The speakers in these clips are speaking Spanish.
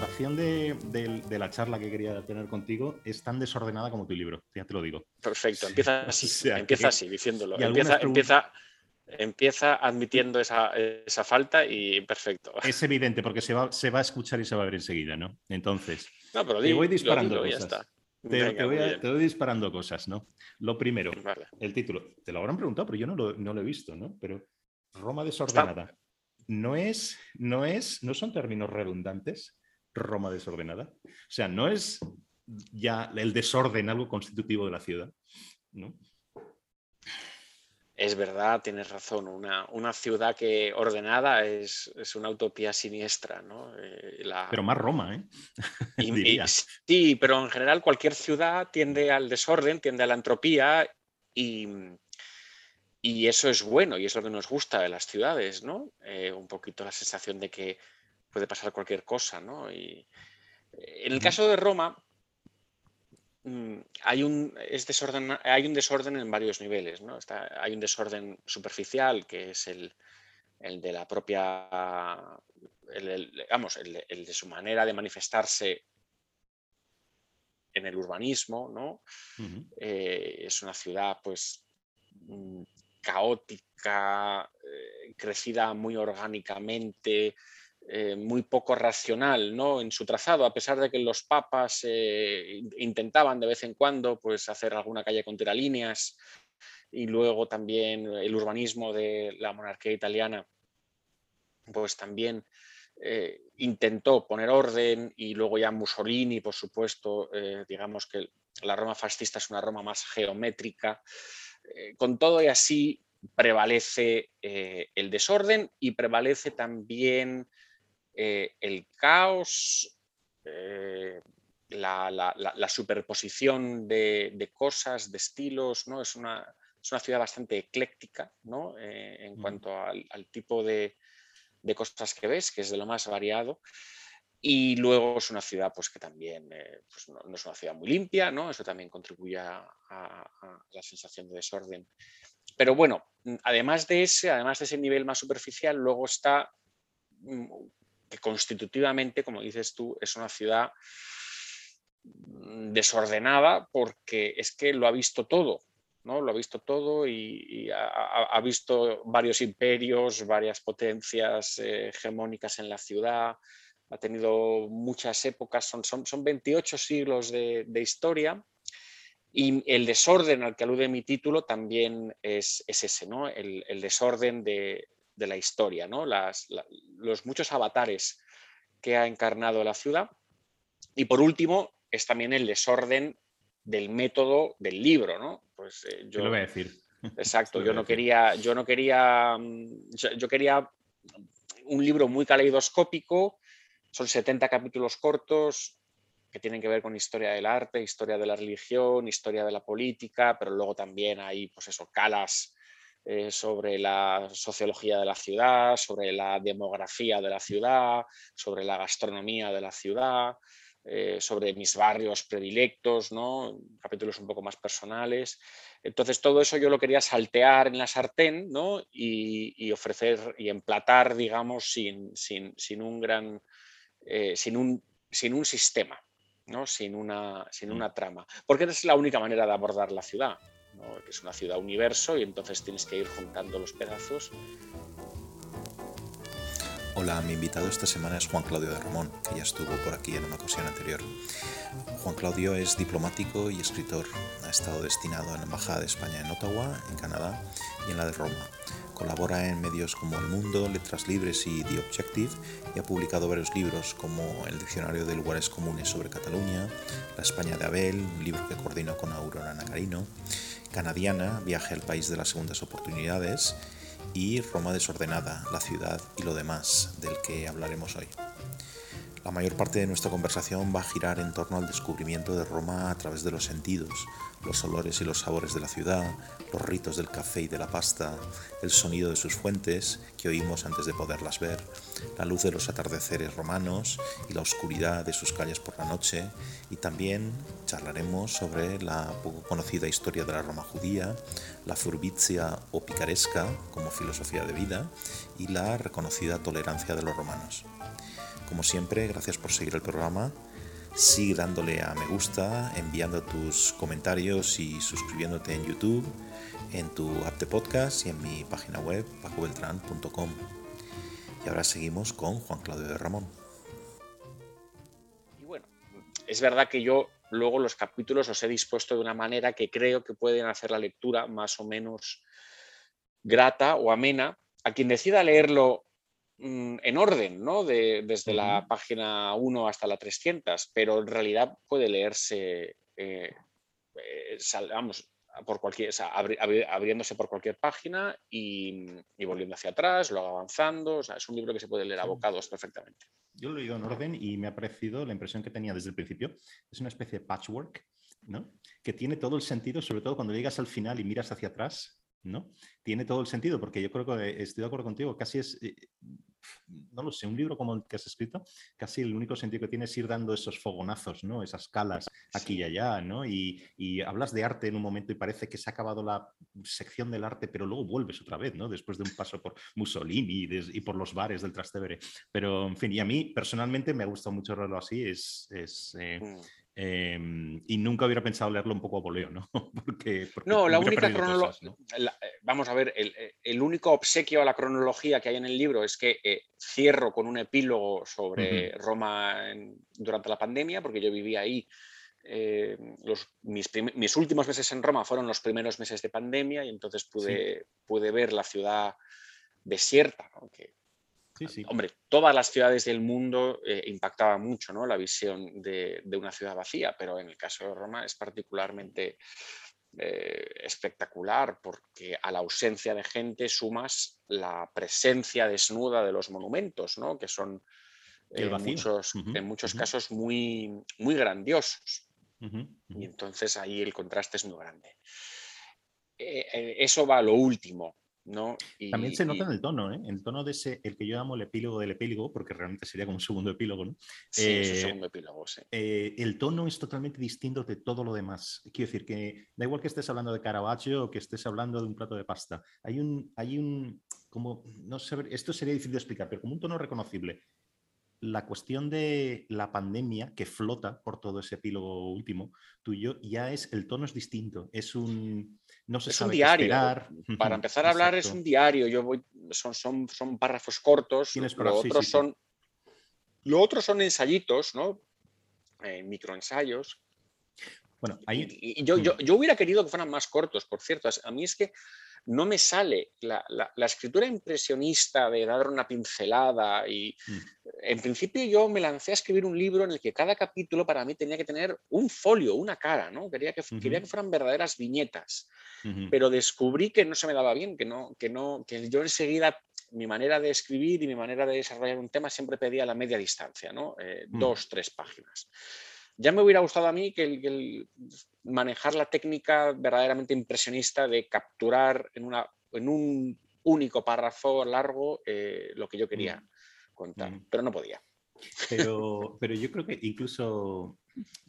preparación de, la charla que quería tener contigo es tan desordenada como tu libro, ya te lo digo. Perfecto, empieza así, empieza así, diciéndolo. Empieza, empieza, empieza admitiendo esa, falta y perfecto. Es evidente porque se va, se va a escuchar y se va a ver enseguida, ¿no? Entonces, no, pero te voy disparando cosas. Te, voy disparando cosas, ¿no? Lo primero, el título. Te lo habrán preguntado, pero yo no lo, no lo he visto, ¿no? Pero Roma desordenada. No es, no es, no son términos redundantes. Roma desordenada. O sea, no es ya el desorden algo constitutivo de la ciudad, ¿no? Es verdad, tienes razón. Una, ciudad que ordenada es, una utopía siniestra, ¿no? Eh, pero más Roma, ¿eh? sí, pero en general cualquier ciudad tiende al desorden, tiende a la entropía y, eso es bueno y es lo que nos gusta de las ciudades, ¿no? Eh, un poquito la sensación de que puede pasar cualquier cosa, ¿no? Y eh, en el caso de Roma, Mm, hay un, es desorden, hay un desorden en varios niveles. ¿no? hay un desorden superficial, que es el, de la propia, vamos, el, de su manera de manifestarse en el urbanismo. ¿no? Eh, es una ciudad pues mm, caótica, eh, crecida muy orgánicamente, eh, muy poco racional ¿no? en su trazado, a pesar de que los papas eh, intentaban de vez en cuando pues, hacer alguna calle con tiralíneas y luego también el urbanismo de la monarquía italiana pues también eh, intentó poner orden y luego ya Mussolini, por supuesto, digamos que la Roma fascista es una Roma más geométrica. con todo y así prevalece el desorden y prevalece también eh, el caos, eh, la, superposición de, cosas, de estilos, ¿no? Es una, ciudad bastante ecléctica ¿no? Eh, en cuanto al, tipo de, cosas que ves, que es de lo más variado. Y luego es una ciudad pues, que también pues, no, es una ciudad muy limpia, ¿no? eso también contribuye a, a, la sensación de desorden. Pero bueno, además de ese, además de ese nivel más superficial, luego está mm, que constitutivamente, como dices tú, es una ciudad mm, desordenada porque es que lo ha visto todo, ¿no? Lo ha visto todo y, ha, visto varios imperios, varias potencias eh, hegemónicas en la ciudad, ha tenido muchas épocas, son, son, son 28 siglos de, historia y el desorden al que alude mi título también es, ese, ¿no? el, desorden de, de la historia, ¿no? Las, los muchos avatares que ha encarnado la ciudad. Y por último, es también el desorden del método del libro, ¿no? Pues eh, yo lo voy a decir. Exacto, yo no quería, yo no quería, mm, yo quería un libro muy caleidoscópico, son 70 capítulos cortos que tienen que ver con historia del arte, historia de la religión, historia de la política, pero luego también hay, pues eso, calas eh, sobre la sociología de la ciudad, sobre la demografía de la ciudad, sobre la gastronomía de la ciudad, eh, sobre mis barrios predilectos, ¿no? capítulos un poco más personales. Entonces todo eso yo lo quería saltear en la sartén ¿no? y, ofrecer y emplatar, digamos, sin, sin, un gran, eh, sin, un, sin un sistema. ¿no? Sin, una, sin mm. una trama. Porque es la única manera de abordar la ciudad que es una ciudad universo y entonces tienes que ir juntando los pedazos. Hola, mi invitado esta semana es Juan Claudio de Ramón, que ya estuvo por aquí en una ocasión anterior. Juan Claudio es diplomático y escritor. Ha estado destinado en la Embajada de España en Ottawa, en Canadá, y en la de Roma. Colabora en medios como El Mundo, Letras Libres y The Objective y ha publicado varios libros como El Diccionario de Lugares Comunes sobre Cataluña, La España de Abel, un libro que coordinó con Aurora Nacarino, canadiana, Viaje al País de las Segundas Oportunidades y Roma desordenada, la ciudad y lo demás, del que hablaremos hoy. La mayor parte de nuestra conversación va a girar en torno al descubrimiento de Roma a través de los sentidos, los olores y los sabores de la ciudad, los ritos del café y de la pasta, el sonido de sus fuentes, que oímos antes de poderlas ver, la luz de los atardeceres romanos y la oscuridad de sus calles por la noche, y también charlaremos sobre la poco conocida historia de la Roma judía, la furbizia o picaresca como filosofía de vida y la reconocida tolerancia de los romanos. Como siempre, gracias por seguir el programa. Sigue dándole a me gusta, enviando tus comentarios y suscribiéndote en YouTube, en tu app de podcast y en mi página web pacobeltran.com. Y ahora seguimos con Juan Claudio de Ramón. Y bueno, es verdad que yo luego los capítulos los he dispuesto de una manera que creo que pueden hacer la lectura más o menos grata o amena a quien decida leerlo Mm, en orden, ¿no? desde la página 1 hasta la 300, pero en realidad puede leerse, eh, eh, por cualquier, abriéndose por cualquier página y, volviendo hacia atrás, luego avanzando. es un libro que se puede leer a bocados perfectamente. Yo lo he leído en orden y me ha parecido la impresión que tenía desde el principio. Es una especie de patchwork, ¿no? Que tiene todo el sentido, sobre todo cuando llegas al final y miras hacia atrás, ¿no? Tiene todo el sentido, porque yo creo que estoy de acuerdo contigo, casi es, eh, no lo sé, un libro como el que has escrito, casi el único sentido que tiene es ir dando esos fogonazos, ¿no? Esas calas aquí y allá, ¿no? Y, hablas de arte en un momento y parece que se ha acabado la sección del arte, pero luego vuelves otra vez, ¿no? Después de un paso por Mussolini y, por los bares del Trastevere. Pero, en fin, y a mí personalmente me ha gustado mucho leerlo así, es... Eh, mm. Em, y nunca hubiera pensado leerlo un poco a voleo, ¿no? porque, no, la única cronología, eh, vamos a ver, eh, el, único obsequio a la cronología que hay en el libro es que eh, cierro con un epílogo sobre Roma durante la pandemia, porque yo vivía ahí. los, mis, últimos meses en Roma fueron los primeros meses de pandemia y entonces pude, pude ver la ciudad desierta, que Hombre, todas las ciudades del mundo eh, impactaba mucho ¿no? la visión de, una ciudad vacía, pero en el caso de Roma es particularmente eh, espectacular porque a la ausencia de gente sumas la presencia desnuda de los monumentos, ¿no? que son en muchos, en muchos casos muy, muy grandiosos. Y entonces ahí el contraste es muy grande. Eh, eso va a lo último. También se nota en el tono, ¿eh? el tono de ese, el que yo llamo el epílogo del epílogo, porque realmente sería como un segundo epílogo, ¿no? Sí, es un eh, segundo epílogo, sí. Eh, el tono es totalmente distinto de todo lo demás. Quiero decir que da igual que estés hablando de Caravaggio o que estés hablando de un plato de pasta. Hay un, hay un, como, no sé, esto sería difícil de explicar, pero como un tono reconocible la cuestión de la pandemia que flota por todo ese epílogo último tuyo ya es el tono es distinto es un no se es un diario. para empezar a hablar es un diario yo voy son, son, son párrafos cortos lo otros son lo otros son ensayitos no eh, microensayos. Bueno, ahí... y, yo, yo, yo, hubiera querido que fueran más cortos, por cierto. A mí es que no me sale la, escritura impresionista de dar una pincelada y mm. en principio yo me lancé a escribir un libro en el que cada capítulo para mí tenía que tener un folio, una cara, ¿no? Quería que, quería que fueran verdaderas viñetas, pero descubrí que no se me daba bien, que no, que no, que yo enseguida mi manera de escribir y mi manera de desarrollar un tema siempre pedía la media distancia, ¿no? Eh, mm. Dos, tres páginas. Ya me hubiera gustado a mí que el, manejar la técnica verdaderamente impresionista de capturar en, una, en un único párrafo largo eh, lo que yo quería mm. contar, mm. pero no podía. Pero, pero yo creo que incluso,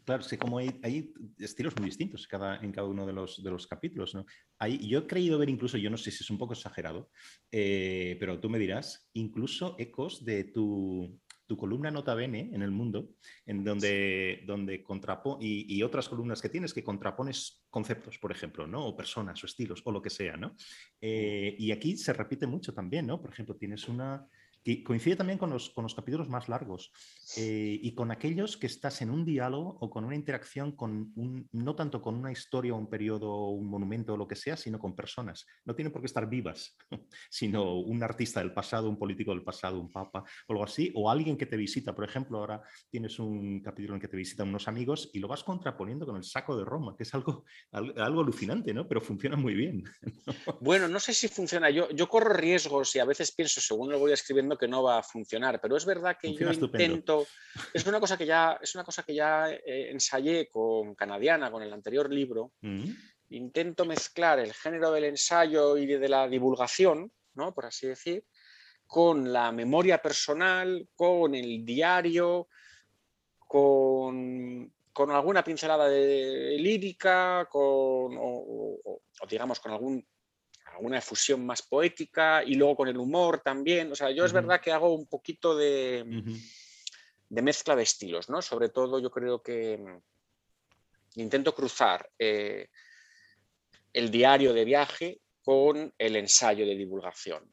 claro, sé como hay, hay, estilos muy distintos cada, en cada uno de los, de los capítulos. ¿no? Hay, yo he creído ver incluso, yo no sé si es un poco exagerado, eh, pero tú me dirás, incluso ecos de tu, tu columna Nota Bene en el mundo, en donde, donde y, y, otras columnas que tienes que contrapones conceptos, por ejemplo, ¿no? O personas o estilos o lo que sea, ¿no? Eh, y aquí se repite mucho también, ¿no? Por ejemplo, tienes una, coincide también con los, con los capítulos más largos eh, y con aquellos que estás en un diálogo o con una interacción con un, no tanto con una historia, un periodo, un monumento o lo que sea, sino con personas. No tienen por qué estar vivas, sino un artista del pasado, un político del pasado, un papa o algo así, o alguien que te visita. Por ejemplo, ahora tienes un capítulo en que te visitan unos amigos y lo vas contraponiendo con el saco de Roma, que es algo, algo alucinante, ¿no? Pero funciona muy bien. Bueno, no sé si funciona. Yo, yo corro riesgos y a veces pienso, según lo voy escribiendo, que no va a funcionar, pero es verdad que yo intento, es una cosa que ya, es una cosa que ya eh, ensayé con Canadiana, con el anterior libro, mm. intento mezclar el género del ensayo y de, la divulgación, ¿no? por así decir, con la memoria personal, con el diario, con, con alguna pincelada de lírica, con, o digamos con algún una efusión más poética y luego con el humor también. O sea, yo es verdad que hago un poquito de... mezcla de estilos, ¿no? Sobre todo yo creo que mm, intento cruzar eh, el diario de viaje con el ensayo de divulgación.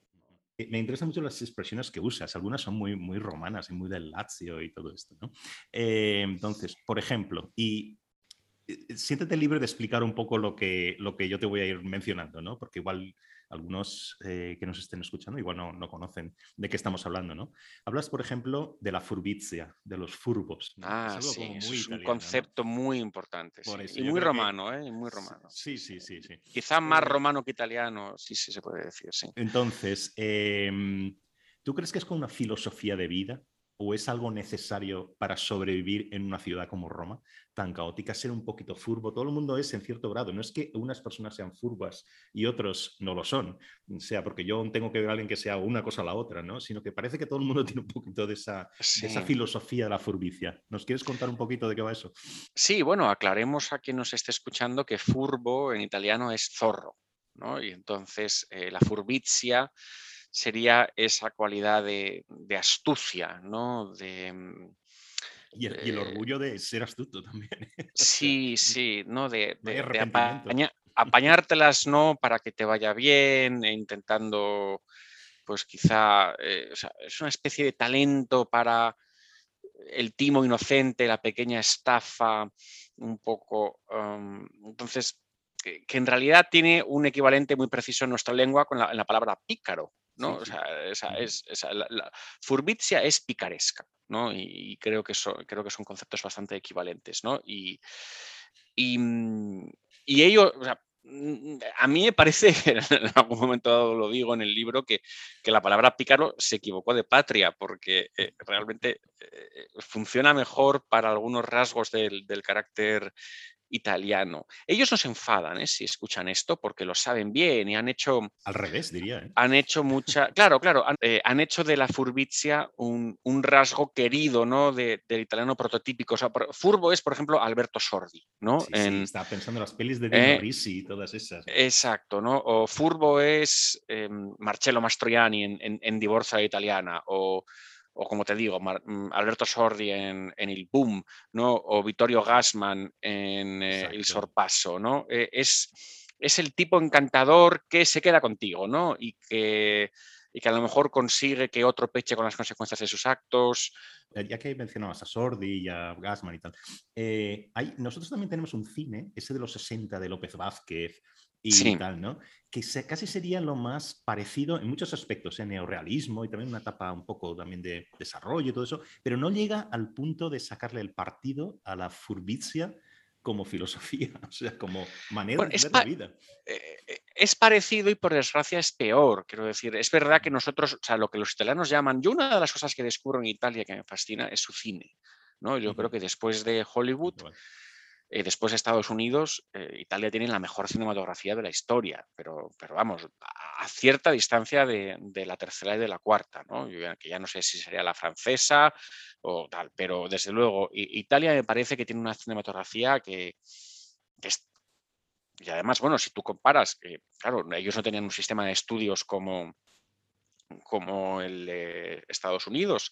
Me interesan mucho las expresiones que usas, algunas son muy, muy romanas y muy del Lazio y todo esto. ¿no? Eh, entonces, por ejemplo, y siéntete libre de explicar un poco lo que, lo que yo te voy a ir mencionando, ¿no? porque igual algunos eh, que nos estén escuchando igual no, conocen de qué estamos hablando, ¿no? Hablas, por ejemplo, de la furbizia, de los furbos. Ah, sí, es un concepto muy importante. Y muy romano, ¿eh? Muy romano. Sí, sí, sí, sí. Quizá más romano que italiano, sí, sí se puede decir, sí. Entonces, em, ¿tú crees que es con una filosofía de vida? O es algo necesario para sobrevivir en una ciudad como Roma, tan caótica, ser un poquito furbo. Todo el mundo es en cierto grado. No es que unas personas sean furbas y otros no lo son, sea porque yo tengo que ver a alguien que sea una cosa o la otra, ¿no? sino que parece que todo el mundo tiene un poquito de esa, esa filosofía de la furbicia. ¿Nos quieres contar un poquito de qué va eso? Sí, bueno, aclaremos a quien nos esté escuchando que furbo en italiano es zorro. ¿no? Y entonces eh, la furbizia sería esa cualidad de, astucia, ¿no? De, mm, y el, orgullo de ser astuto también. ¿eh? Sí, sí, ¿no? De, apañártelas, ¿no? Para que te vaya bien, e intentando, pues quizá, eh, es una especie de talento para el timo inocente, la pequeña estafa, un poco. entonces, que, en realidad tiene un equivalente muy preciso en nuestra lengua con la, en la palabra pícaro, ¿no? esa, es, la, furbizia es picaresca, ¿no? Y, creo, que creo que son conceptos bastante equivalentes, ¿no? Y, y, mm, ello, mm, a mí me parece, en algún momento lo digo en el libro, que, la palabra pícaro se equivocó de patria, porque eh, realmente eh, funciona mejor para algunos rasgos del, del carácter italiano. Ellos no se enfadan ¿eh? si escuchan esto porque lo saben bien y han hecho... Al revés, diría. ¿eh? Han hecho mucha... Claro, claro, han, eh, hecho de la furbizia un, rasgo querido ¿no? del italiano prototípico. furbo es, por ejemplo, Alberto Sordi. ¿no? Sí, estaba pensando en las pelis de Dino Risi y todas esas. Exacto, ¿no? O furbo es em, Marcello Mastroianni en, en, en Divorza Italiana o o como te digo, mm, Alberto Sordi en, en, El Boom, ¿no? o Vittorio Gassman en eh, El Sorpaso, ¿no? Eh, es, es el tipo encantador que se queda contigo, ¿no? Y que, y que a lo mejor consigue que otro peche con las consecuencias de sus actos. Ya que mencionabas a Sordi y a Gassman y tal, eh, hay, nosotros también tenemos un cine, ese de los 60 de López Vázquez, y tal, ¿no? Que casi sería lo más parecido en muchos aspectos, en neorealismo y también una etapa un poco también de desarrollo y todo eso, pero no llega al punto de sacarle el partido a la furbicia como filosofía, o sea, como manera de ver la vida. Eh, eh, es parecido y por desgracia es peor, quiero decir. Es verdad que nosotros, o sea, lo que los italianos llaman, yo una de las cosas que descubro en Italia que me fascina es su cine, ¿no? Yo creo que después de Hollywood... Eh, después de Estados Unidos, eh, Italia tiene la mejor cinematografía de la historia, pero, vamos, a cierta distancia de, la tercera y de la cuarta, ¿no? que ya no sé si sería la francesa o tal, pero desde luego Italia me parece que tiene una cinematografía que, es... Y además, bueno, si tú comparas, que claro, ellos no tenían un sistema de estudios como, como el de Estados Unidos,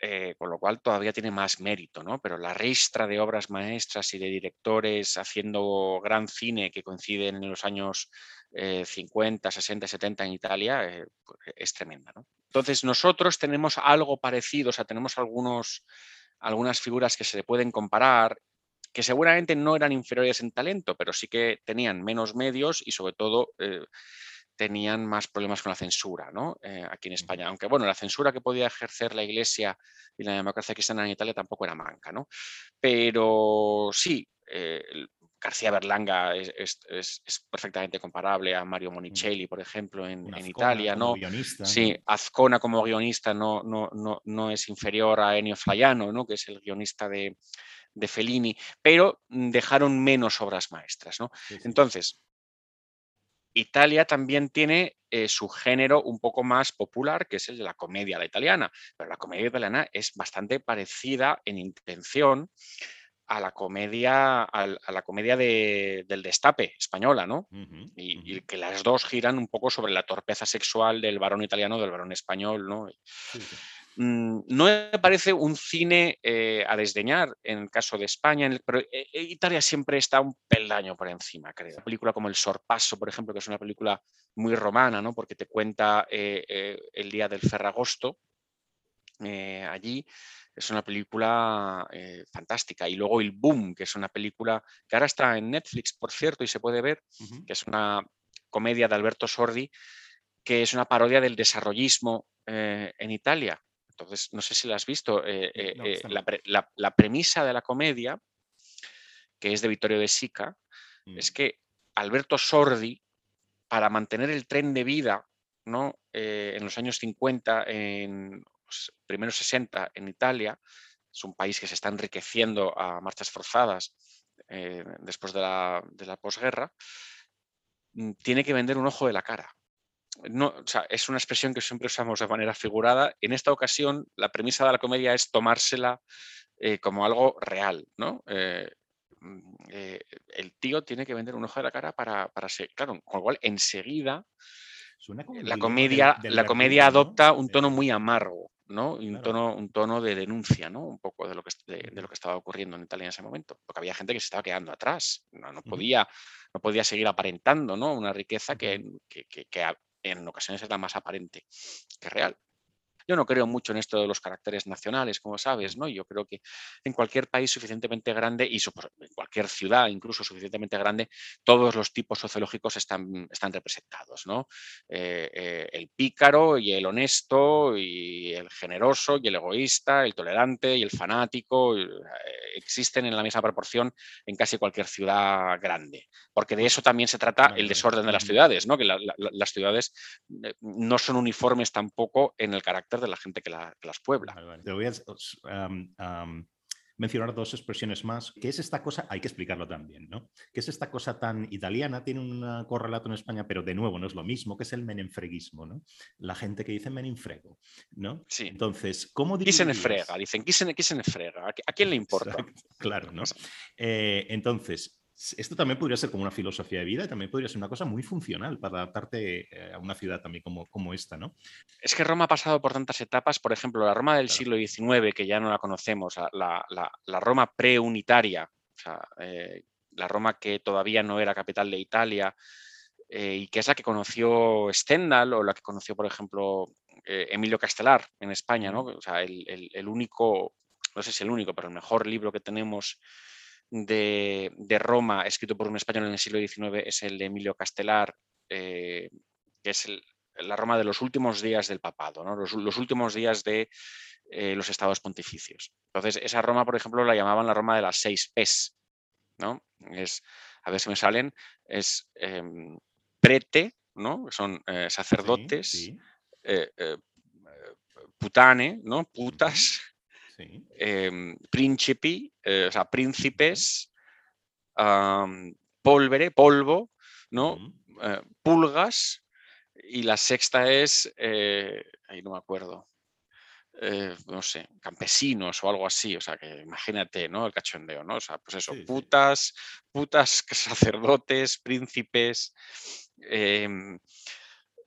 eh, con lo cual todavía tiene más mérito, ¿no? Pero la ristra de obras maestras y de directores haciendo gran cine que coinciden en los años 50, 60, 70 en Italia eh, pues, es tremenda, ¿no? Entonces nosotros tenemos algo parecido, o sea, tenemos algunos, algunas figuras que se le pueden comparar que seguramente no eran inferiores en talento, pero sí que tenían menos medios y sobre todo eh, tenían más problemas con la censura ¿no? Eh, aquí en España. Aunque bueno, la censura que podía ejercer la Iglesia y la democracia cristiana en Italia tampoco era manca. ¿no? Pero sí, eh, García Berlanga es, perfectamente comparable a Mario Monicelli, por ejemplo, en, Italia. ¿no? sí, Azcona como guionista no, no, no, no, es inferior a Ennio Flaiano, ¿no? que es el guionista de, de Fellini, pero dejaron menos obras maestras. ¿no? Entonces, Italia también tiene eh, su género un poco más popular, que es el de la comedia la italiana, pero la comedia italiana es bastante parecida en intención a la comedia, a, la comedia del destape española, ¿no? y, que las dos giran un poco sobre la torpeza sexual del varón italiano del varón español, ¿no? Mm, no me parece un cine eh, a desdeñar en el caso de España, pero eh, eh, Italia siempre está un peldaño por encima, creo. Una película como El Sorpaso, por ejemplo, que es una película muy romana, ¿no? porque te cuenta el día del Ferragosto allí, es una película fantástica. Y luego El Boom, que es una película que ahora está en Netflix, por cierto, y se puede ver, que es una comedia de Alberto Sordi, que es una parodia del desarrollismo en Italia. Entonces, no sé si la has visto. Eh, eh, eh, la, premisa de la comedia, que es de Vittorio de Sica, es mm. que Alberto Sordi, para mantener el tren de vida ¿no? en los años 50, en los primeros 60 en Italia, es un país que se está enriqueciendo a marchas forzadas después de la, de la posguerra, mm, tiene que vender un ojo de la cara no, es una expresión que siempre usamos de manera figurada. En esta ocasión, la premisa de la comedia es tomársela eh, como algo real, ¿no? Eh, mm, eh, el tío tiene que vender un ojo de la cara para, para ser. Claro, con lo cual enseguida la comedia, la comedia adopta un tono muy amargo, ¿no? Un, tono, un tono de denuncia, ¿no? Un poco de lo, que, de, lo que estaba ocurriendo en Italia en ese momento. Porque había gente que se estaba quedando atrás. No, no podía, no podía seguir aparentando, ¿no? Una riqueza que, que, que, en ocasiones es la más aparente que real. Yo no creo mucho en esto de los caracteres nacionales, como sabes, ¿no? Yo creo que en cualquier país suficientemente grande y en cualquier ciudad incluso suficientemente grande, todos los tipos sociológicos están, están representados, ¿no? Eh, eh, el pícaro y el honesto y el generoso y el egoísta, el tolerante y el fanático eh, existen en la misma proporción en casi cualquier ciudad grande, porque de eso también se trata el desorden de las ciudades, ¿no? Que las ciudades no son uniformes tampoco en el carácter de la gente que, las puebla. Te voy a mencionar dos expresiones más. ¿Qué es esta cosa? Hay que explicarlo también, ¿no? ¿Qué es esta cosa tan italiana? Tiene un correlato en España, pero de nuevo no es lo mismo, que es el menenfreguismo, ¿no? La gente que dice menenfrego, ¿no? Sí. Entonces, ¿cómo dicen frega, dicen, ¿quién se frega? ¿A quién le importa? Claro, ¿no? Eh, entonces, esto también podría ser como una filosofía de vida y también podría ser una cosa muy funcional para adaptarte eh, a una ciudad también como, como esta, ¿no? Es que Roma ha pasado por tantas etapas, por ejemplo, la Roma del siglo XIX, que ya no la conocemos, la, la, Roma preunitaria, o sea, eh, la Roma que todavía no era capital de Italia, eh, y que es la que conoció Stendhal o la que conoció, por ejemplo, Emilio Castelar en España, ¿no? O sea, el, el único, no sé si el único, pero el mejor libro que tenemos de, Roma, escrito por un español en el siglo XIX, es el de Emilio Castelar, eh, que es la Roma de los últimos días del papado, los, últimos días de eh, los estados pontificios. Entonces, esa Roma, por ejemplo, la llamaban la Roma de las seis P's. ¿no? Es, a ver si me salen, es em, prete, ¿no? son eh, sacerdotes, putane, ¿no? putas, sí. Em, eh, o sea, príncipes, polvere, polvo, ¿no? Eh, pulgas, y la sexta es, eh, ahí no me acuerdo, no sé, campesinos o algo así, o sea, que imagínate, ¿no? El cachondeo, ¿no? O sea, pues eso, putas, putas, sacerdotes, príncipes. Em,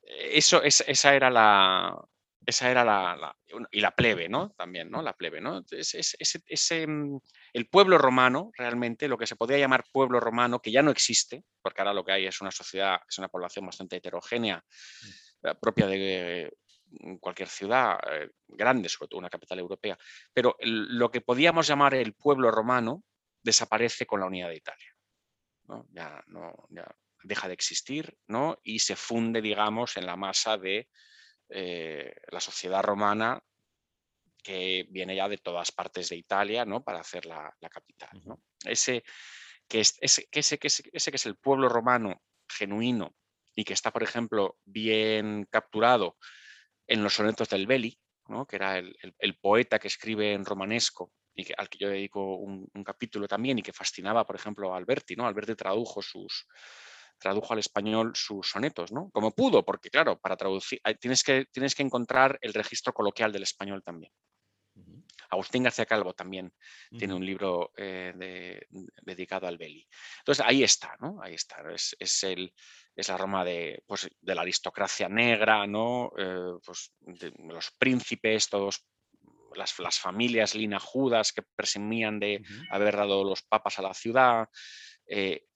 eso, esa era la, esa era la, y la plebe, ¿no? También, ¿no? La plebe, ¿no? ese, mm, el pueblo romano, realmente, lo que se podría llamar pueblo romano, que ya no existe, porque ahora lo que hay es una sociedad, es una población bastante heterogénea, mm. eh, propia de mm, cualquier ciudad eh, grande, sobre todo una capital europea, pero lo que podíamos llamar el pueblo romano desaparece con la unidad de Italia. ¿no? Ya, no, ya deja de existir ¿no? y se funde, digamos, en la masa de eh, la sociedad romana que viene ya de todas partes de Italia ¿no? para hacer la, capital. Ese, que es, ese, que ese, que es el pueblo romano genuino y que está, por ejemplo, bien capturado en los sonetos del Beli, que era el, poeta que escribe en romanesco y que, al que yo dedico un, un, capítulo también y que fascinaba, por ejemplo, a Alberti. ¿no? Alberti tradujo sus, tradujo al español sus sonetos, ¿no? Como pudo, porque claro, para traducir tienes que, tienes que encontrar el registro coloquial del español también. Agustín García Calvo también tiene un libro eh, dedicado al Beli. Entonces ahí está, ¿no? Ahí está. Es, el, es la Roma de, pues, de la aristocracia negra, ¿no? Eh, pues, de los príncipes, todos las, las, familias linajudas que presumían de haber dado los papas a la ciudad, eh,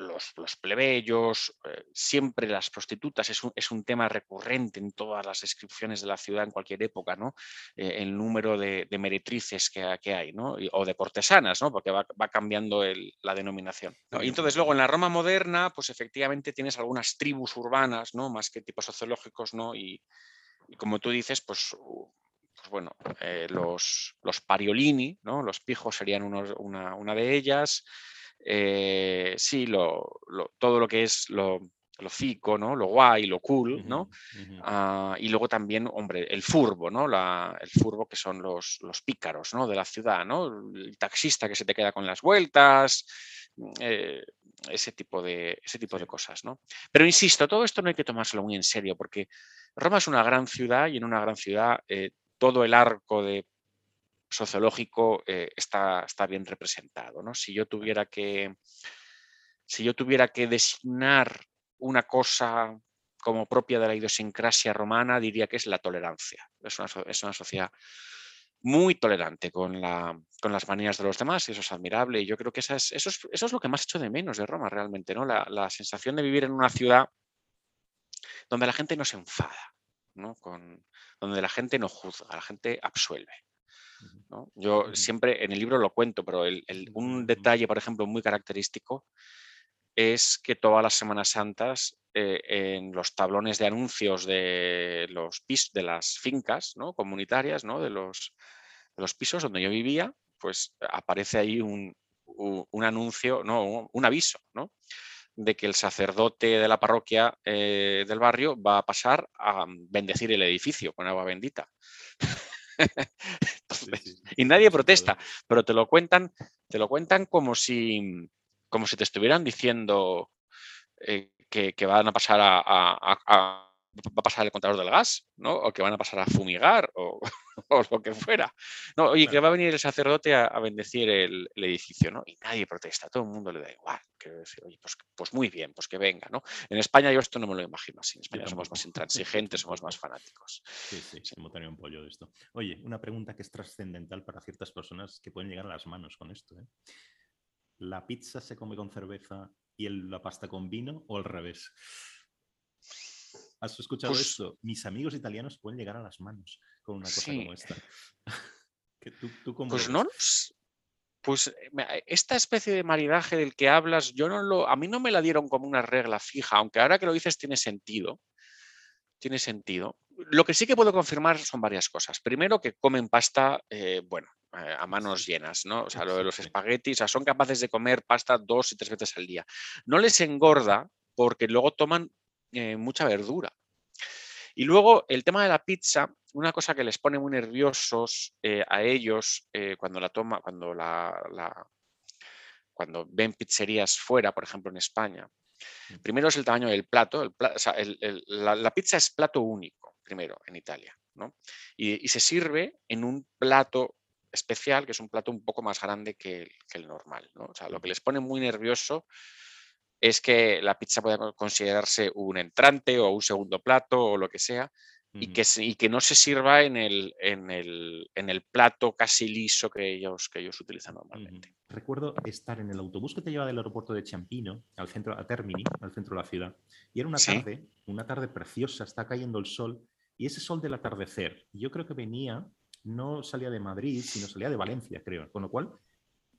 los, plebeyos, eh, siempre las prostitutas, es un, es un, tema recurrente en todas las descripciones de la ciudad en cualquier época, ¿no? Eh, el número de, meretrices que, que, hay, ¿no? o de cortesanas, ¿no? Porque va, va cambiando la denominación. Y entonces luego en la Roma moderna, pues efectivamente tienes algunas tribus urbanas, ¿no? Más que tipos sociológicos, ¿no? Y, como tú dices, pues pues bueno, eh, los, los, pariolini, ¿no? los pijos serían una, una, de ellas, eh, sí, lo, todo lo que es lo, lo fico, ¿no? Lo guay, lo cool, ¿no? Ah, y luego también, hombre, el furbo, ¿no? el furbo que son los, los pícaros, ¿no? De la ciudad, ¿no? El taxista que se te queda con las vueltas, eh, ese, tipo de, ese tipo de cosas, ¿no? Pero insisto, todo esto no hay que tomárselo muy en serio porque Roma es una gran ciudad y en una gran ciudad eh, todo el arco de sociológico eh, está, está, bien representado. ¿no? Si, yo tuviera que, si yo tuviera que designar una cosa como propia de la idiosincrasia romana, diría que es la tolerancia. Es una, es una sociedad muy tolerante con, la, con, las manías de los demás y eso es admirable. Y yo creo que eso, es, eso, es, lo que más hecho de menos de Roma realmente, ¿no? La, la, sensación de vivir en una ciudad donde la gente no se enfada, ¿no? Con, donde la gente no juzga, la gente absuelve. Yo siempre en el libro lo cuento, pero un detalle, por ejemplo, muy característico es que todas las Semanas Santas eh, en los tablones de anuncios de, los pis, de las fincas ¿no? comunitarias, ¿no? De, los, los pisos donde yo vivía, pues aparece ahí un, anuncio, no, un aviso, ¿no? de que el sacerdote de la parroquia eh, del barrio va a pasar a bendecir el edificio con agua bendita. Y nadie protesta, pero te lo cuentan, te lo cuentan como si, como si te estuvieran diciendo eh, que, van a pasar a, va a pasar el contador del gas, ¿no? O que van a pasar a fumigar o, lo que fuera. No, oye, que va a venir el sacerdote a, bendecir el, edificio, ¿no? Y nadie protesta, todo el mundo le da igual. oye, pues, pues, muy bien, pues que venga, ¿no? En España yo esto no me lo imagino así. En España somos más intransigentes, somos más fanáticos. Sí, sí, sí. me un pollo de esto. Oye, una pregunta que es trascendental para ciertas personas que pueden llegar a las manos con esto, ¿eh? ¿La pizza se come con cerveza y la pasta con vino o al revés? ¿Has escuchado pues esto? Mis amigos italianos pueden llegar a las manos con una cosa como esta. pues no, pues eh, esta especie de maridaje del que hablas, yo no lo, a mí no me la dieron como una regla fija, aunque ahora que lo dices tiene sentido. Tiene sentido. Lo que sí que puedo confirmar son varias cosas. Primero, que comen pasta, eh, bueno, eh, a manos llenas, ¿no? O sea, lo de los espaguetis, o sea, son capaces de comer pasta dos y tres veces al día. No les engorda porque luego toman eh, mucha verdura. Y luego el tema de la pizza, una cosa que les pone muy nerviosos eh, a ellos eh, cuando la toma, cuando la, cuando ven pizzerías fuera, por ejemplo en España. Primero es el tamaño del plato. la, pizza es plato único, primero, en Italia. Y, se sirve en un plato especial, que es un plato un poco más grande que el, que el normal. ¿no? O sea, lo que les pone muy nervioso es que la pizza pueda considerarse un entrante o un segundo plato o lo que sea, y, que, y que no se sirva en el, en el, en el plato casi liso que ellos, que ellos utilizan normalmente. Recuerdo estar en el autobús que te lleva del aeropuerto de Champino al centro, a Termini, al centro de la ciudad, y era una tarde, una tarde preciosa, está cayendo el sol, y ese sol del atardecer, yo creo que venía, no salía de Madrid, sino salía de Valencia, creo, con lo cual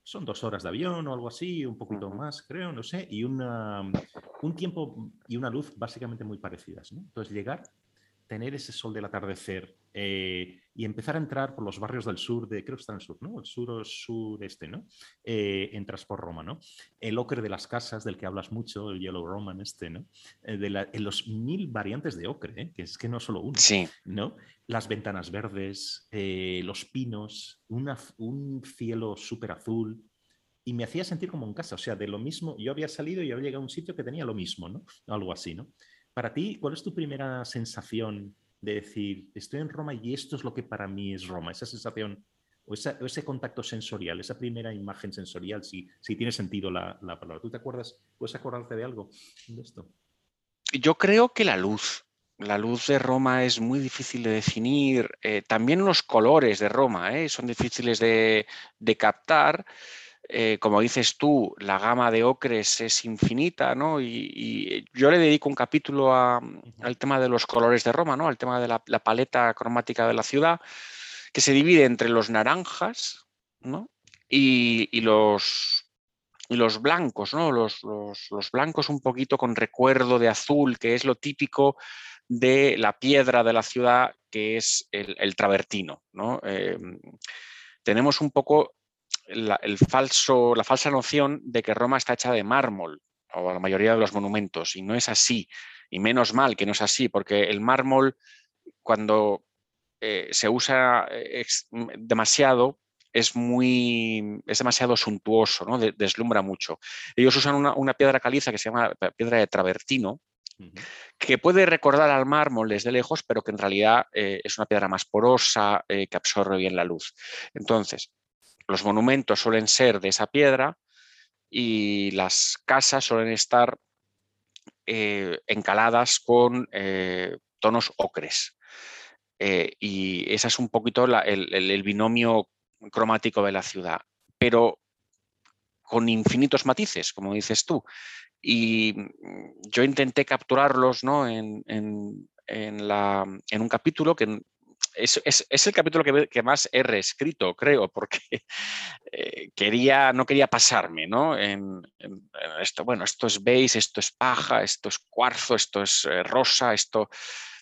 son dos horas de avión o algo así, un poquito más, creo, no sé, y una, un tiempo y una luz básicamente muy parecidas. ¿no? Entonces, llegar, tener ese sol del atardecer eh, y empezar a entrar por los barrios del sur, de, creo que está en el sur, ¿no? El sur o sureste, ¿no? Eh, entras por Roma, ¿no? El ocre de las casas, del que hablas mucho, el Yellow Roman este, ¿no? Eh, de en los mil variantes de ocre, que es que no solo uno, sí. ¿no? Las ventanas verdes, los pinos, un cielo súper azul, y me hacía sentir como en casa, o sea, de lo mismo, yo había salido y había llegado a un sitio que tenía lo mismo, ¿no? Algo así, ¿no? Para ti, ¿cuál es tu primera sensación de decir, estoy en Roma y esto es lo que para mí es Roma? Esa sensación o, ese contacto sensorial, esa primera imagen sensorial, si, tiene sentido la, la, palabra. ¿Tú te acuerdas, puedes acordarte de algo de esto? Yo creo que la luz. la luz de Roma es muy difícil de definir. Eh, también los colores de Roma ¿eh? son difíciles de, captar. Eh, como dices tú, la gama de ocres es infinita, ¿no? Y, yo le dedico un capítulo al tema de los colores de Roma, ¿no? Al tema de la, paleta cromática de la ciudad, que se divide entre los naranjas, y, los, los blancos, ¿no? Los, los, blancos un poquito con recuerdo de azul, que es lo típico de la piedra de la ciudad que es el, travertino. Eh, tenemos un poco la, el falso, la falsa noción de que Roma está hecha de mármol, o la mayoría de los monumentos, y no es así. Y menos mal que no es así, porque el mármol, cuando eh, se usa eh, demasiado, es muy es demasiado suntuoso, ¿no? deslumbra mucho. Ellos usan una, una, piedra caliza que se llama piedra de travertino, que puede recordar al mármol desde lejos, pero que en realidad eh, es una piedra más porosa, eh, que absorbe bien la luz. Entonces, los monumentos suelen ser de esa piedra y las casas suelen estar eh, encaladas con tonos ocres. y ese es un poquito el binomio cromático de la ciudad. Pero con infinitos matices, como dices tú. Y mm, yo intenté capturarlos ¿no? en, en, un capítulo que es, el capítulo que, más he reescrito, creo, porque eh, quería, no quería pasarme ¿no? En, esto. Bueno, esto es beige, esto es paja, esto es cuarzo, esto es eh, rosa, esto,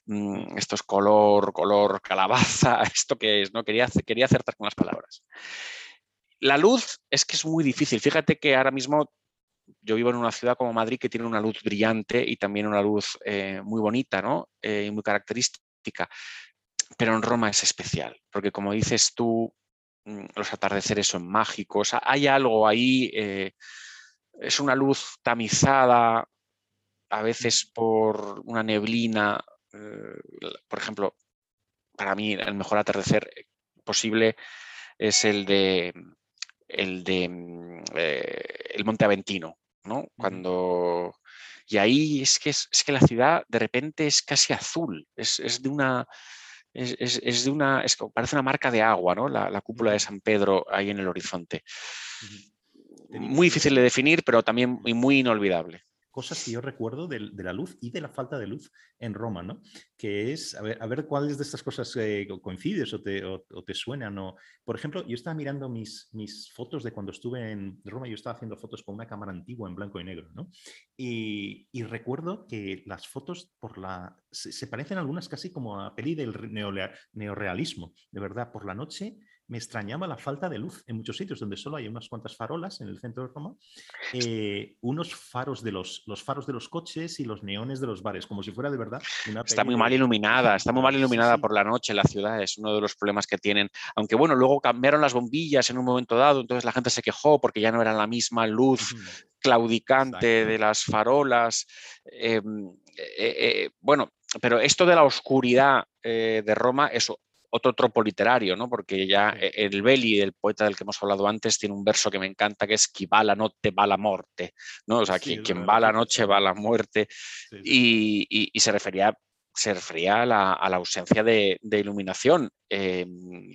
mm, esto es color, color calabaza, esto que es, ¿no? Quería, quería acertar con las palabras. La luz es que es muy difícil. Fíjate que ahora mismo yo vivo en una ciudad como Madrid que tiene una luz brillante y también una luz eh, muy bonita ¿no? Y muy característica. Pero en Roma es especial, porque como dices tú, mm, los atardeceres son mágicos, hay algo ahí, eh, es una luz tamizada, a veces por una neblina. por ejemplo, para mí el mejor atardecer posible es el de el de mm, el Monte Aventino, ¿no? Cuando... Y ahí es que, es, que la ciudad de repente es casi azul, es, de una... Es, de una, es, parece una marca de agua, ¿no? La, cúpula de San Pedro ahí en el horizonte. Muy difícil de definir, pero también muy inolvidable cosas que yo recuerdo de, la luz y de la falta de luz en Roma, ¿no? Que es, a ver, a ver cuáles de estas cosas eh, coincides o te, o, te suenan. O, por ejemplo, yo estaba mirando mis, fotos de cuando estuve en Roma, yo estaba haciendo fotos con una cámara antigua en blanco y negro, ¿no? Y, recuerdo que las fotos por la, se, parecen algunas casi como a peli del neorealismo, de verdad, por la noche me extrañaba la falta de luz en muchos sitios donde solo hay unas cuantas farolas en el centro de Roma, eh, unos faros de los, los faros de los coches y los neones de los bares, como si fuera de verdad. está muy mal iluminada, está muy mal iluminada por la noche la ciudad, es uno de los problemas que tienen. Aunque bueno, luego cambiaron las bombillas en un momento dado, entonces la gente se quejó porque ya no era la misma luz claudicante de las farolas. Em, eh, eh, bueno, pero esto de la oscuridad de Roma, eso otro tropo literario, ¿no? porque ya e, el Belli, el poeta del que hemos hablado antes, tiene un verso que me encanta que es qui va la noche va la muerte, ¿no? o sea, quien, va la noche va la muerte, y, se refería, se refería a, la, ausencia de, iluminación. Em,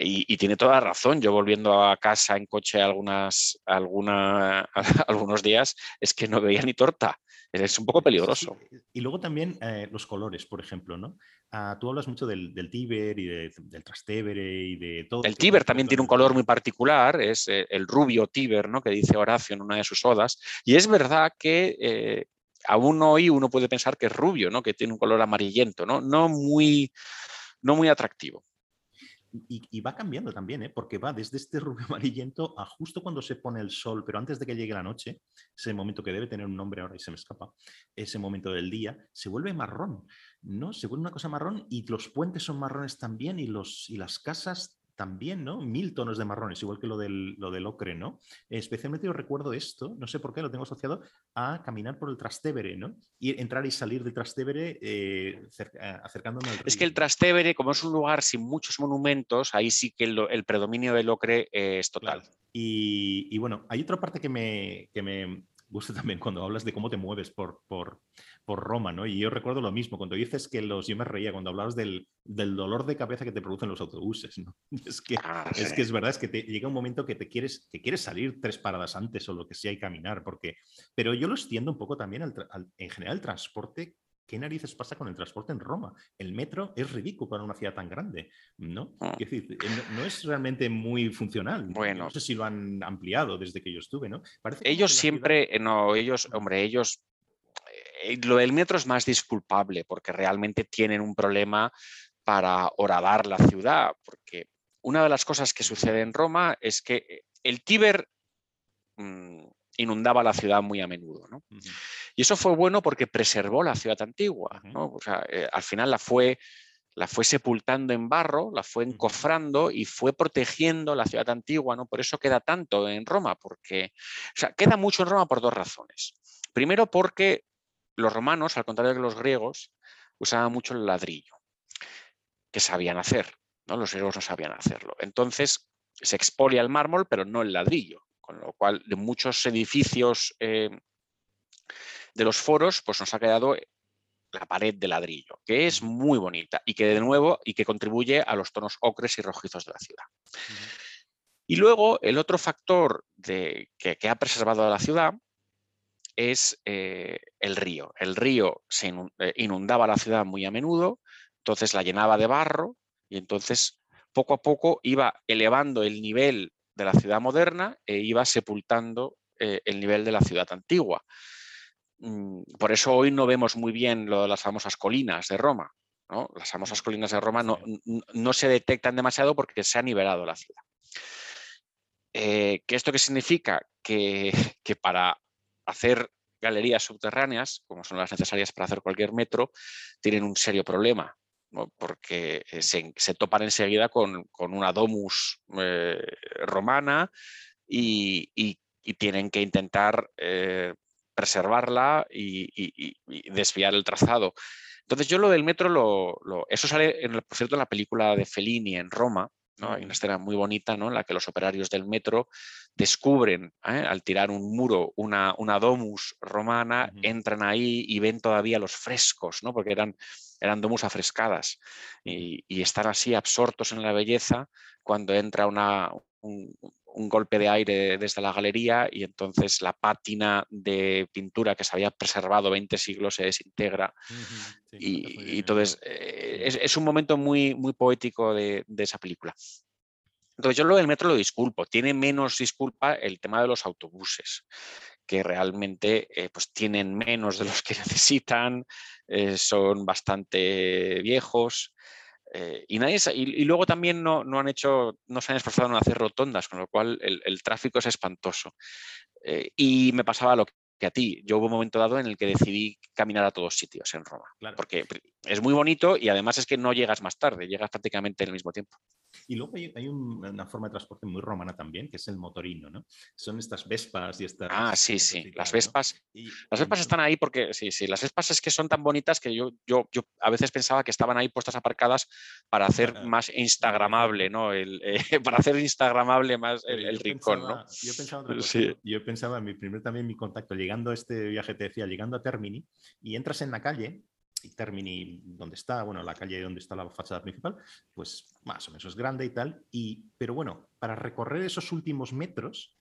y, tiene toda la razón. Yo volviendo a casa en coche algunas, alguna, algunos días es que no veía ni torta. Es un poco peligroso. Y luego también eh, los colores, por ejemplo, ¿no? Ah, tú hablas mucho del, del Tíber y del Trastevere y de todo. El Tíber también tiene un color muy particular, es eh, el rubio Tíber, ¿no? Que dice Horacio en una de sus odas. Y es verdad que eh, aún hoy uno puede pensar que es rubio, ¿no? Que tiene un color amarillento, ¿no? No muy, no muy atractivo. Y, va cambiando también, ¿eh? porque va desde este rubio amarillento a justo cuando se pone el sol, pero antes de que llegue la noche, ese momento que debe tener un nombre ahora y se me escapa, ese momento del día, se vuelve marrón, ¿no? Se vuelve una cosa marrón y los puentes son marrones también y, los, y las casas también, ¿no? Mil tonos de marrones, igual que lo del, lo del ocre, ¿no? Especialmente yo recuerdo esto, no sé por qué, lo tengo asociado a caminar por el Trastevere, ¿no? Y entrar y salir del Trastevere eh, eh, acercándome al Es que el Trastevere, como es un lugar sin muchos monumentos, ahí sí que el, predominio del ocre es total. Y, bueno, hay otra parte que me, que me gusta también cuando hablas de cómo te mueves por, por, por Roma, ¿no? Y yo recuerdo lo mismo, cuando dices que los, yo me reía cuando hablabas del, del dolor de cabeza que te producen los autobuses, ¿no? Es que, ah, es, que es verdad, es que te, llega un momento que te quieres, que quieres salir tres paradas antes o lo que sea y caminar, porque, pero yo lo extiendo un poco también en general el transporte ¿qué narices pasa con el transporte en Roma? El metro es ridículo para una ciudad tan grande, ¿no? Ah. Es decir, eh, no, es realmente muy funcional. Bueno. No sé si lo han ampliado desde que yo estuve, ¿no? ellos siempre, eh, no, ellos, hombre, ellos, lo del metro es más disculpable porque realmente tienen un problema para horadar la ciudad, porque una de las cosas que sucede en Roma es que el Tíber mm, inundaba la ciudad muy a menudo. ¿no? Y eso fue bueno porque preservó la ciudad antigua. Eh, al final la fue, la fue sepultando en barro, la fue encofrando y fue protegiendo la ciudad antigua. ¿no? Por eso queda tanto en Roma, porque o sea, queda mucho en Roma por dos razones. Primero porque los romanos, al contrario que los griegos, usaban mucho el ladrillo, que sabían hacer. ¿no? Los griegos no sabían hacerlo. Entonces se expolia el mármol, pero no el ladrillo con lo cual de muchos edificios eh, de los foros pues nos ha quedado la pared de ladrillo, que es muy bonita y que de nuevo y que contribuye a los tonos ocres y rojizos de la ciudad. Y luego el otro factor de, que, ha preservado a la ciudad es eh, el río. El río se eh, inundaba la ciudad muy a menudo, entonces la llenaba de barro y entonces poco a poco iba elevando el nivel de la ciudad moderna e iba sepultando eh, el nivel de la ciudad antigua. Mm, por eso hoy no vemos muy bien lo de las famosas colinas de Roma. Las famosas colinas de Roma no, no, se detectan demasiado porque se ha nivelado la ciudad. Eh, ¿Qué ¿Esto qué significa? Que, que para hacer galerías subterráneas, como son las necesarias para hacer cualquier metro, tienen un serio problema porque eh, se, topan enseguida con, una domus eh, romana y, tienen que intentar eh, preservarla y, desviar el trazado. Entonces yo lo del metro, lo, eso sale, en, por cierto, en la película de Fellini en Roma, hay una escena muy bonita ¿no? en la que los operarios del metro descubren, al tirar un muro, una, una domus romana, entran ahí y ven todavía los frescos, ¿no? porque eran eran domus afrescadas y, están así absortos en la belleza cuando entra una, un, golpe de aire desde la galería y entonces la pátina de pintura que se había preservado 20 siglos se desintegra. y, entonces eh, es, un momento muy, muy poético de, esa película. Entonces yo lo del metro lo disculpo, tiene menos disculpa el tema de los autobuses que realmente eh, pues tienen menos de los que necesitan, eh, son bastante viejos. Eh, y, nadie, y, luego también no, no, han hecho, no se han esforzado en hacer rotondas, con lo cual el, el tráfico es espantoso. y me pasaba lo que a ti. Yo hubo un momento dado en el que decidí caminar a todos sitios en Roma, porque es muy bonito y además es que no llegas más tarde, llegas prácticamente en el mismo tiempo. Y luego hay, una forma de transporte muy romana también, que es el motorino, ¿no? Son estas vespas y estas... Ah, sí, sí, las vespas. las vespas están ahí porque, sí, sí, las vespas es que son tan bonitas que yo, yo, yo a veces pensaba que estaban ahí puestas aparcadas para hacer más instagramable, ¿no? El, eh, para hacer instagramable más el, rincón, ¿no? Yo pensaba, yo pensaba en mi primer también mi contacto, llegando a este viaje, te decía, llegando a Termini, y entras en la calle y Termini, donde está, bueno, la calle donde está la fachada principal, pues más o menos es grande y tal, y, pero bueno, para recorrer esos últimos metros,